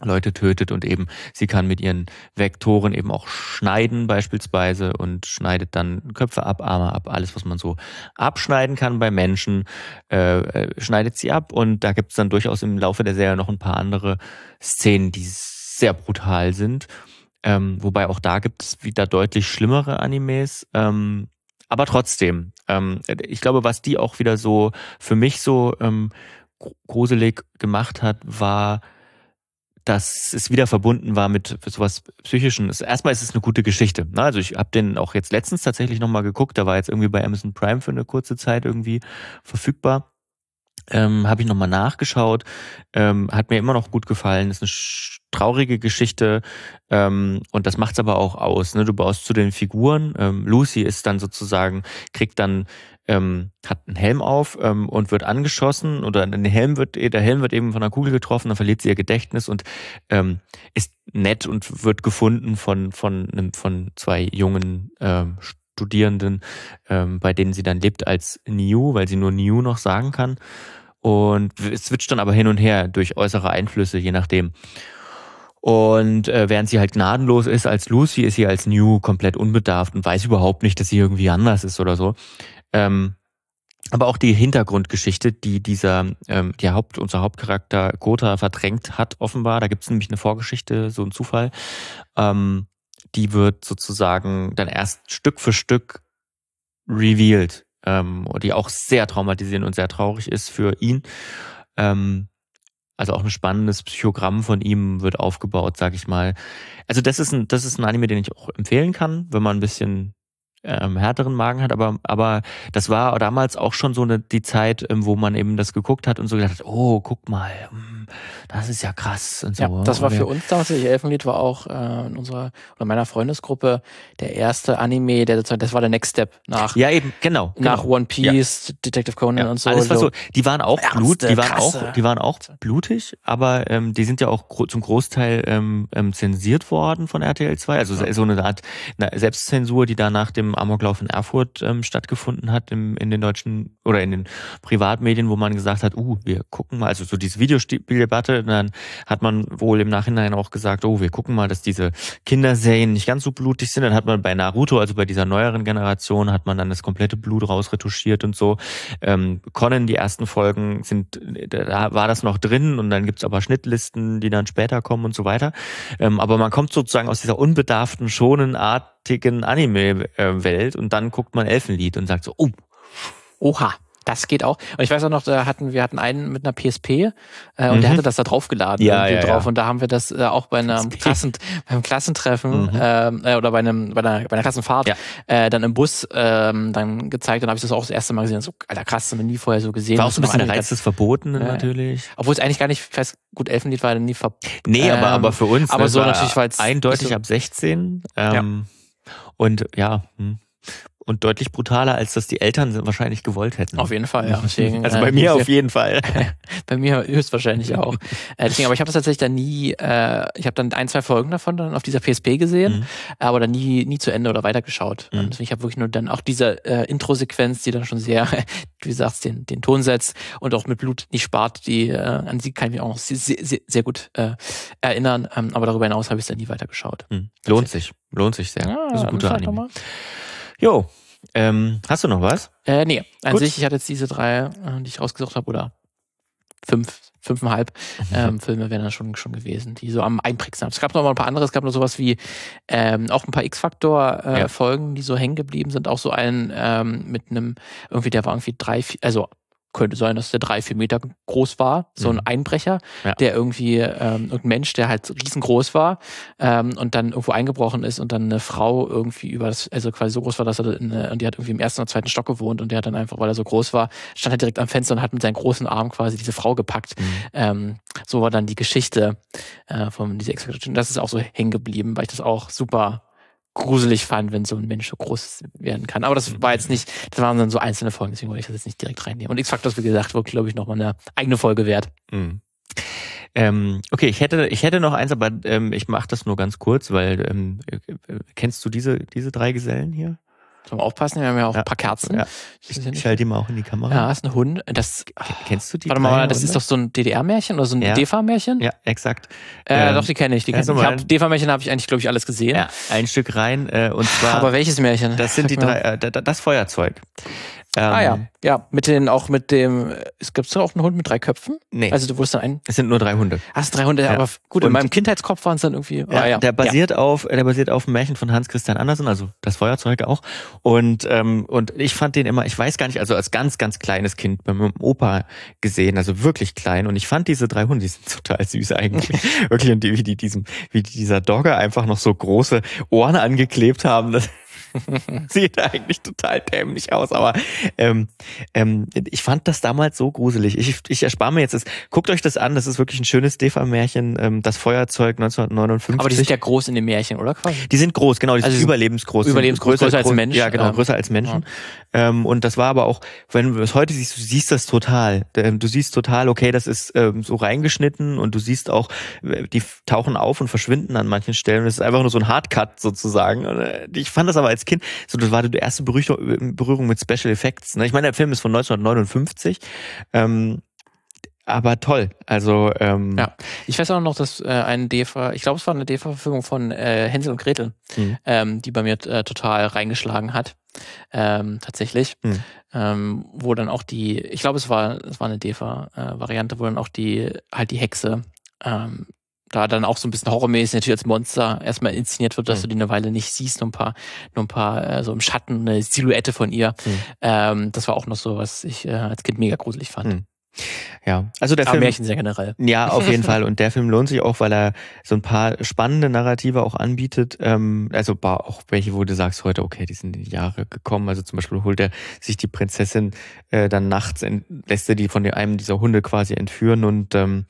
Leute tötet und eben sie kann mit ihren Vektoren eben auch schneiden beispielsweise und schneidet dann Köpfe ab, Arme ab, alles, was man so abschneiden kann bei Menschen, äh, äh schneidet sie ab und da gibt es dann durchaus im Laufe der Serie noch ein paar andere Szenen, die sehr brutal sind. Ähm, wobei auch da gibt es wieder deutlich schlimmere Animes. Ähm, aber trotzdem, ähm, ich glaube, was die auch wieder so für mich so ähm, gruselig gemacht hat, war, dass es wieder verbunden war mit sowas Psychischen. Erstmal ist es eine gute Geschichte. Ne? Also ich habe den auch jetzt letztens tatsächlich nochmal geguckt. Da war jetzt irgendwie bei Amazon Prime für eine kurze Zeit irgendwie verfügbar. Ähm, habe ich nochmal nachgeschaut. Ähm, hat mir immer noch gut gefallen. Ist eine traurige Geschichte ähm, und das macht's aber auch aus. Ne? Du baust zu den Figuren. Ähm, Lucy ist dann sozusagen, kriegt dann, ähm, hat einen Helm auf ähm, und wird angeschossen oder der Helm wird, der Helm wird eben von einer Kugel getroffen, dann verliert sie ihr Gedächtnis und ähm, ist nett und wird gefunden von, von, einem, von zwei jungen ähm, Studierenden, ähm, bei denen sie dann lebt als Niu, weil sie nur Niu noch sagen kann. Und switcht dann aber hin und her durch äußere Einflüsse, je nachdem. Und äh, während sie halt gnadenlos ist als Lucy, ist sie als New komplett unbedarft und weiß überhaupt nicht, dass sie irgendwie anders ist oder so. Ähm, aber auch die Hintergrundgeschichte, die dieser, ähm, die Haupt, unser Hauptcharakter Gotha verdrängt hat, offenbar. Da gibt es nämlich eine Vorgeschichte, so ein Zufall. Ähm, die wird sozusagen dann erst Stück für Stück revealed, ähm, die auch sehr traumatisierend und sehr traurig ist für ihn. Ähm, also auch ein spannendes Psychogramm von ihm wird aufgebaut, sag ich mal. Also das ist ein, das ist ein Anime, den ich auch empfehlen kann, wenn man ein bisschen ähm, härteren Magen hat, aber, aber das war damals auch schon so eine, die Zeit, ähm, wo man eben das geguckt hat und so gedacht hat, oh, guck mal, hm, das ist ja krass und so. Ja, das war für uns die Elfenlied war auch äh, in unserer oder meiner Freundesgruppe der erste Anime, der sozusagen, das war der Next Step nach. Ja, eben, genau. Nach genau. One Piece, ja. Detective Conan ja, und so. Alles war so, die waren auch Ernste, Blut, die waren krasse. auch, die waren auch blutig, aber ähm, die sind ja auch gro zum Großteil ähm, ähm, zensiert worden von RTL 2. Also so eine Art Selbstzensur, die da nach dem Amoklauf in Erfurt ähm, stattgefunden hat im, in den deutschen oder in den Privatmedien, wo man gesagt hat, uh, wir gucken mal, also so diese Videospieldebatte, dann hat man wohl im Nachhinein auch gesagt, oh, wir gucken mal, dass diese Kinderserien nicht ganz so blutig sind. Dann hat man bei Naruto, also bei dieser neueren Generation, hat man dann das komplette Blut rausretuschiert und so. Ähm, Conan, die ersten Folgen sind, da war das noch drin und dann gibt's aber Schnittlisten, die dann später kommen und so weiter. Ähm, aber man kommt sozusagen aus dieser unbedarften, schonen artigen Anime-Welt und dann guckt man Elfenlied und sagt so, oh, oha. Das geht auch. Und ich weiß auch noch, da hatten wir hatten einen mit einer PSP äh, und mhm. der hatte das da draufgeladen ja, ja, drauf. Ja. Und da haben wir das äh, auch bei einem Klassen, beim Klassentreffen mhm. Ähm, äh, oder bei einem bei einer, bei einer Klassenfahrt ja. äh, dann im Bus äh, dann gezeigt. Dann habe ich das auch das erste Mal gesehen. So, alter krass, haben wir nie vorher so gesehen. War auch so ein bisschen der Reiz des Verbotenen natürlich. Obwohl es eigentlich gar nicht, ich weiß, gut, Elfenlied war nie verboten. Nee, aber, aber für uns. Aber so natürlich, weil es eindeutig ab 16. Ähm, und ja, hm und deutlich brutaler, als das die Eltern wahrscheinlich gewollt hätten. Auf jeden Fall, ja. Deswegen, also bei äh, mir auf jeden Fall. bei mir höchstwahrscheinlich auch. äh, deswegen, aber ich habe das tatsächlich dann nie, äh, ich habe dann ein, zwei Folgen davon dann auf dieser PSP gesehen, mhm. aber dann nie, nie zu Ende oder weitergeschaut. Mhm. Und ich habe wirklich nur dann auch diese äh, Intro-Sequenz, die dann schon sehr, wie du sagst, den, den Ton setzt und auch mit Blut nicht spart, die äh, an sie kann ich mich auch noch sehr, sehr, sehr gut äh, erinnern. Ähm, aber darüber hinaus habe ich es dann nie weitergeschaut. Mhm. Lohnt sich, lohnt sich sehr. Ja, das ist ein guter Anime. Jo, ähm, hast du noch was? Äh, nee, an Gut. sich, ich hatte jetzt diese drei, äh, die ich rausgesucht habe, oder fünf, fünfeinhalb ähm, Filme wären dann schon, schon gewesen, die so am einprägsten haben. Es gab noch mal ein paar andere, es gab noch sowas wie ähm, auch ein paar X-Factor-Folgen, äh, ja. die so hängen geblieben sind. Auch so einen ähm, mit einem, irgendwie, der war irgendwie drei, vier, also könnte sein, dass der drei, vier Meter groß war, so ein mhm. Einbrecher, ja. der irgendwie, ähm, irgendein Mensch, der halt riesengroß war ähm, und dann irgendwo eingebrochen ist und dann eine Frau irgendwie über das, also quasi so groß war, dass er, eine, und die hat irgendwie im ersten oder zweiten Stock gewohnt und der hat dann einfach, weil er so groß war, stand halt direkt am Fenster und hat mit seinen großen Armen quasi diese Frau gepackt. Mhm. Ähm, so war dann die Geschichte äh, von dieser Expedition. Das ist auch so hängen geblieben, weil ich das auch super gruselig fand, wenn so ein Mensch so groß werden kann. Aber das war jetzt nicht, das waren dann so einzelne Folgen, deswegen wollte ich das jetzt nicht direkt reinnehmen. Und X-Factor, wie gesagt, war, glaube ich, nochmal eine eigene Folge wert. Mhm. Ähm, okay, ich hätte, ich hätte noch eins, aber ähm, ich mache das nur ganz kurz, weil ähm, äh, kennst du diese, diese drei Gesellen hier? Sollen wir aufpassen, wir haben ja auch ja, ein paar Kerzen. Ja. Ich, ich halte die mal auch in die Kamera. Ja, ist ein Hund. Das, Kennst du die? Warte mal, das ist doch so ein DDR-Märchen oder so ein ja. DEFA-Märchen? Ja, exakt. Äh, ähm, doch, die kenne ich. Die kenn ich. Hab, DEFA-Märchen habe ich eigentlich, glaube ich, alles gesehen. Ja, ein Stück rein. Äh, und zwar. Aber welches Märchen? Das sind die drei, äh, das Feuerzeug. Ähm, ah ja, ja, mit den auch mit dem. Es gibt auch einen Hund mit drei Köpfen. Nee. Also du wurdest dann ein. Es sind nur drei Hunde. Hast drei Hunde, ja. aber gut. Und in meinem Kindheitskopf waren es dann irgendwie. Ja, ah, ja. Der basiert ja. auf, der basiert auf einem Märchen von Hans Christian Andersen, also das Feuerzeug auch. Und ähm, und ich fand den immer, ich weiß gar nicht, also als ganz ganz kleines Kind bei meinem Opa gesehen, also wirklich klein. Und ich fand diese drei Hunde, die sind total süß eigentlich, wirklich und die, wie die diesem, wie die dieser Dogger einfach noch so große Ohren angeklebt haben. Das, Sieht eigentlich total dämlich aus, aber ähm, ähm, ich fand das damals so gruselig. Ich, ich erspare mir jetzt das. Guckt euch das an, das ist wirklich ein schönes Defa-Märchen, ähm, das Feuerzeug 1959. Aber die sind ja groß in dem Märchen, oder quasi? Die sind groß, genau, die also sind überlebensgroß. Überlebensgroß, größer, größer als Mensch. Ja, genau, ja. größer als Menschen. Ja. Ähm, und das war aber auch, wenn du es heute siehst, du siehst das total. Du siehst total, okay, das ist ähm, so reingeschnitten und du siehst auch, äh, die tauchen auf und verschwinden an manchen Stellen. Das ist einfach nur so ein Hardcut sozusagen. Äh, ich fand das aber als Kind, so das war die erste Berührung mit Special Effects. Ne? Ich meine, der Film ist von 1959. Ähm, aber toll. Also ähm, ja, ich weiß auch noch, dass äh, ein DEFA, ich glaube, es war eine DEFA-Verfilmung von äh, Hänsel und Gretel, mhm. ähm, die bei mir äh, total reingeschlagen hat. Ähm, tatsächlich, mhm. ähm, wo dann auch die, ich glaube, es war, es war eine DEFA-Variante, wo dann auch die halt die Hexe ähm, da dann auch so ein bisschen horrormäßig natürlich als Monster erstmal inszeniert wird, dass mhm. du die eine Weile nicht siehst, nur ein paar, nur ein paar äh, so im Schatten, eine Silhouette von ihr. Mhm. Ähm, das war auch noch so, was ich äh, als Kind mega gruselig fand. Mhm. Ja, also der Aber Film. Märchen sehr generell. Ja, auf jeden Fall. Und der Film lohnt sich auch, weil er so ein paar spannende Narrative auch anbietet. Ähm, also auch welche, wo du sagst heute, okay, die sind in die Jahre gekommen. Also zum Beispiel holt er sich die Prinzessin äh, dann nachts, lässt er die von einem dieser Hunde quasi entführen und ähm,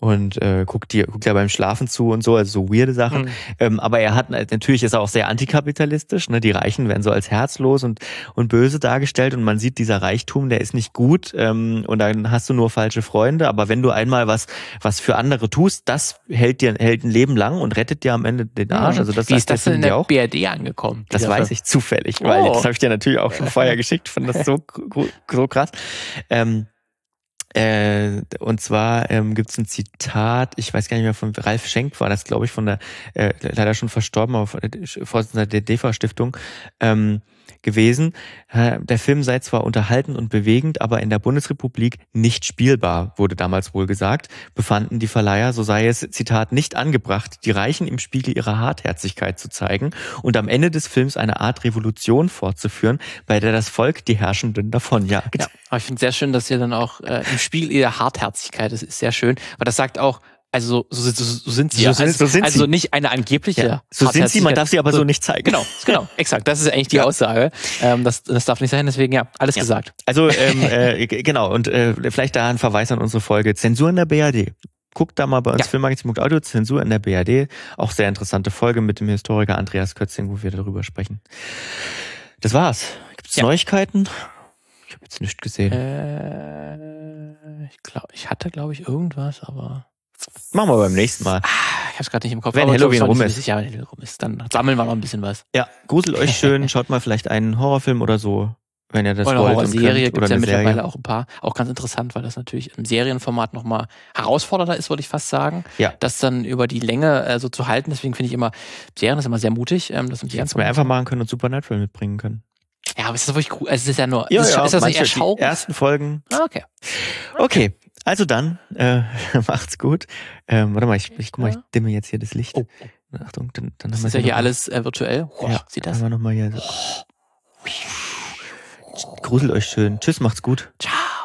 und äh, guckt dir guckt ja beim Schlafen zu und so, also so weirde Sachen. Mhm. Ähm, aber er hat natürlich ist er auch sehr antikapitalistisch. Ne? Die Reichen werden so als herzlos und und böse dargestellt und man sieht dieser Reichtum, der ist nicht gut ähm, und dann hast du nur falsche Freunde. Aber wenn du einmal was was für andere tust, das hält dir hält ein Leben lang und rettet dir am Ende den mhm. Arsch. Also das Wie ist das denn in der auch. BRD angekommen? Das weiß ich zufällig, weil oh. das habe ich dir natürlich auch schon vorher geschickt. Fand das so so krass. Ähm, äh, und zwar ähm, gibt es ein Zitat, ich weiß gar nicht mehr, von Ralf Schenk war das, glaube ich, von der, äh, leider schon verstorben, aber Vorsitzender der DEFA-Stiftung. Ähm, gewesen. Der Film sei zwar unterhalten und bewegend, aber in der Bundesrepublik nicht spielbar, wurde damals wohl gesagt, befanden die Verleiher, so sei es, Zitat, nicht angebracht, die Reichen im Spiegel ihrer Hartherzigkeit zu zeigen und am Ende des Films eine Art Revolution fortzuführen, bei der das Volk die Herrschenden davonjagt. Ja, aber ich finde sehr schön, dass ihr dann auch äh, im Spiegel ihrer Hartherzigkeit, das ist sehr schön, weil das sagt auch, also so, so, so sind sie. So, sind, also, so sind also sie. nicht eine angebliche. Ja. So sind sie, man darf sie aber so, so nicht zeigen. Genau, genau, exakt. Das ist eigentlich die ja. Aussage. Ähm, das, das darf nicht sein, deswegen ja, alles ja. gesagt. Also ähm, äh, genau, und äh, vielleicht da ein Verweis an unsere Folge Zensur in der BRD. Guckt da mal bei uns ja. Filmmagazin.audio, Zensur in der BRD. Auch sehr interessante Folge mit dem Historiker Andreas Kötzing, wo wir darüber sprechen. Das war's. Gibt's Neuigkeiten? Ich habe jetzt nichts gesehen. Äh, ich glaube, ich hatte, glaube ich, irgendwas, aber. Machen wir beim nächsten Mal. Ah, ich hab's gerade nicht im Kopf. Wenn Halloween rum ist. Ja, wenn Halloween rum ist, dann sammeln wir noch ein bisschen was. Ja, gruselt euch schön, schaut mal vielleicht einen Horrorfilm oder so, wenn ihr das oder wollt. Oder Serie gibt es ja mittlerweile Serie. auch ein paar. Auch ganz interessant, weil das natürlich im Serienformat nochmal herausfordernder ist, würde ich fast sagen. Ja. Das dann über die Länge äh, so zu halten. Deswegen finde ich immer, Serien ist immer sehr mutig. Ähm, das sind die wir einfach machen können und Supernatural mitbringen können. Ja, aber ist das wirklich cool? Also es ist ja nur, ja, ist, ja, ist das nicht Schau? Die ersten Folgen. Ah, okay. Okay, also dann, äh, macht's gut. Ähm, warte mal, ich, ich guck mal, ich dimme jetzt hier das Licht. Oh. Achtung, dann, dann das haben wir ist ja hier alles äh, virtuell. Oh, ja, sieht das? Haben wir noch mal hier so. Gruselt euch schön. Tschüss, macht's gut. Ciao.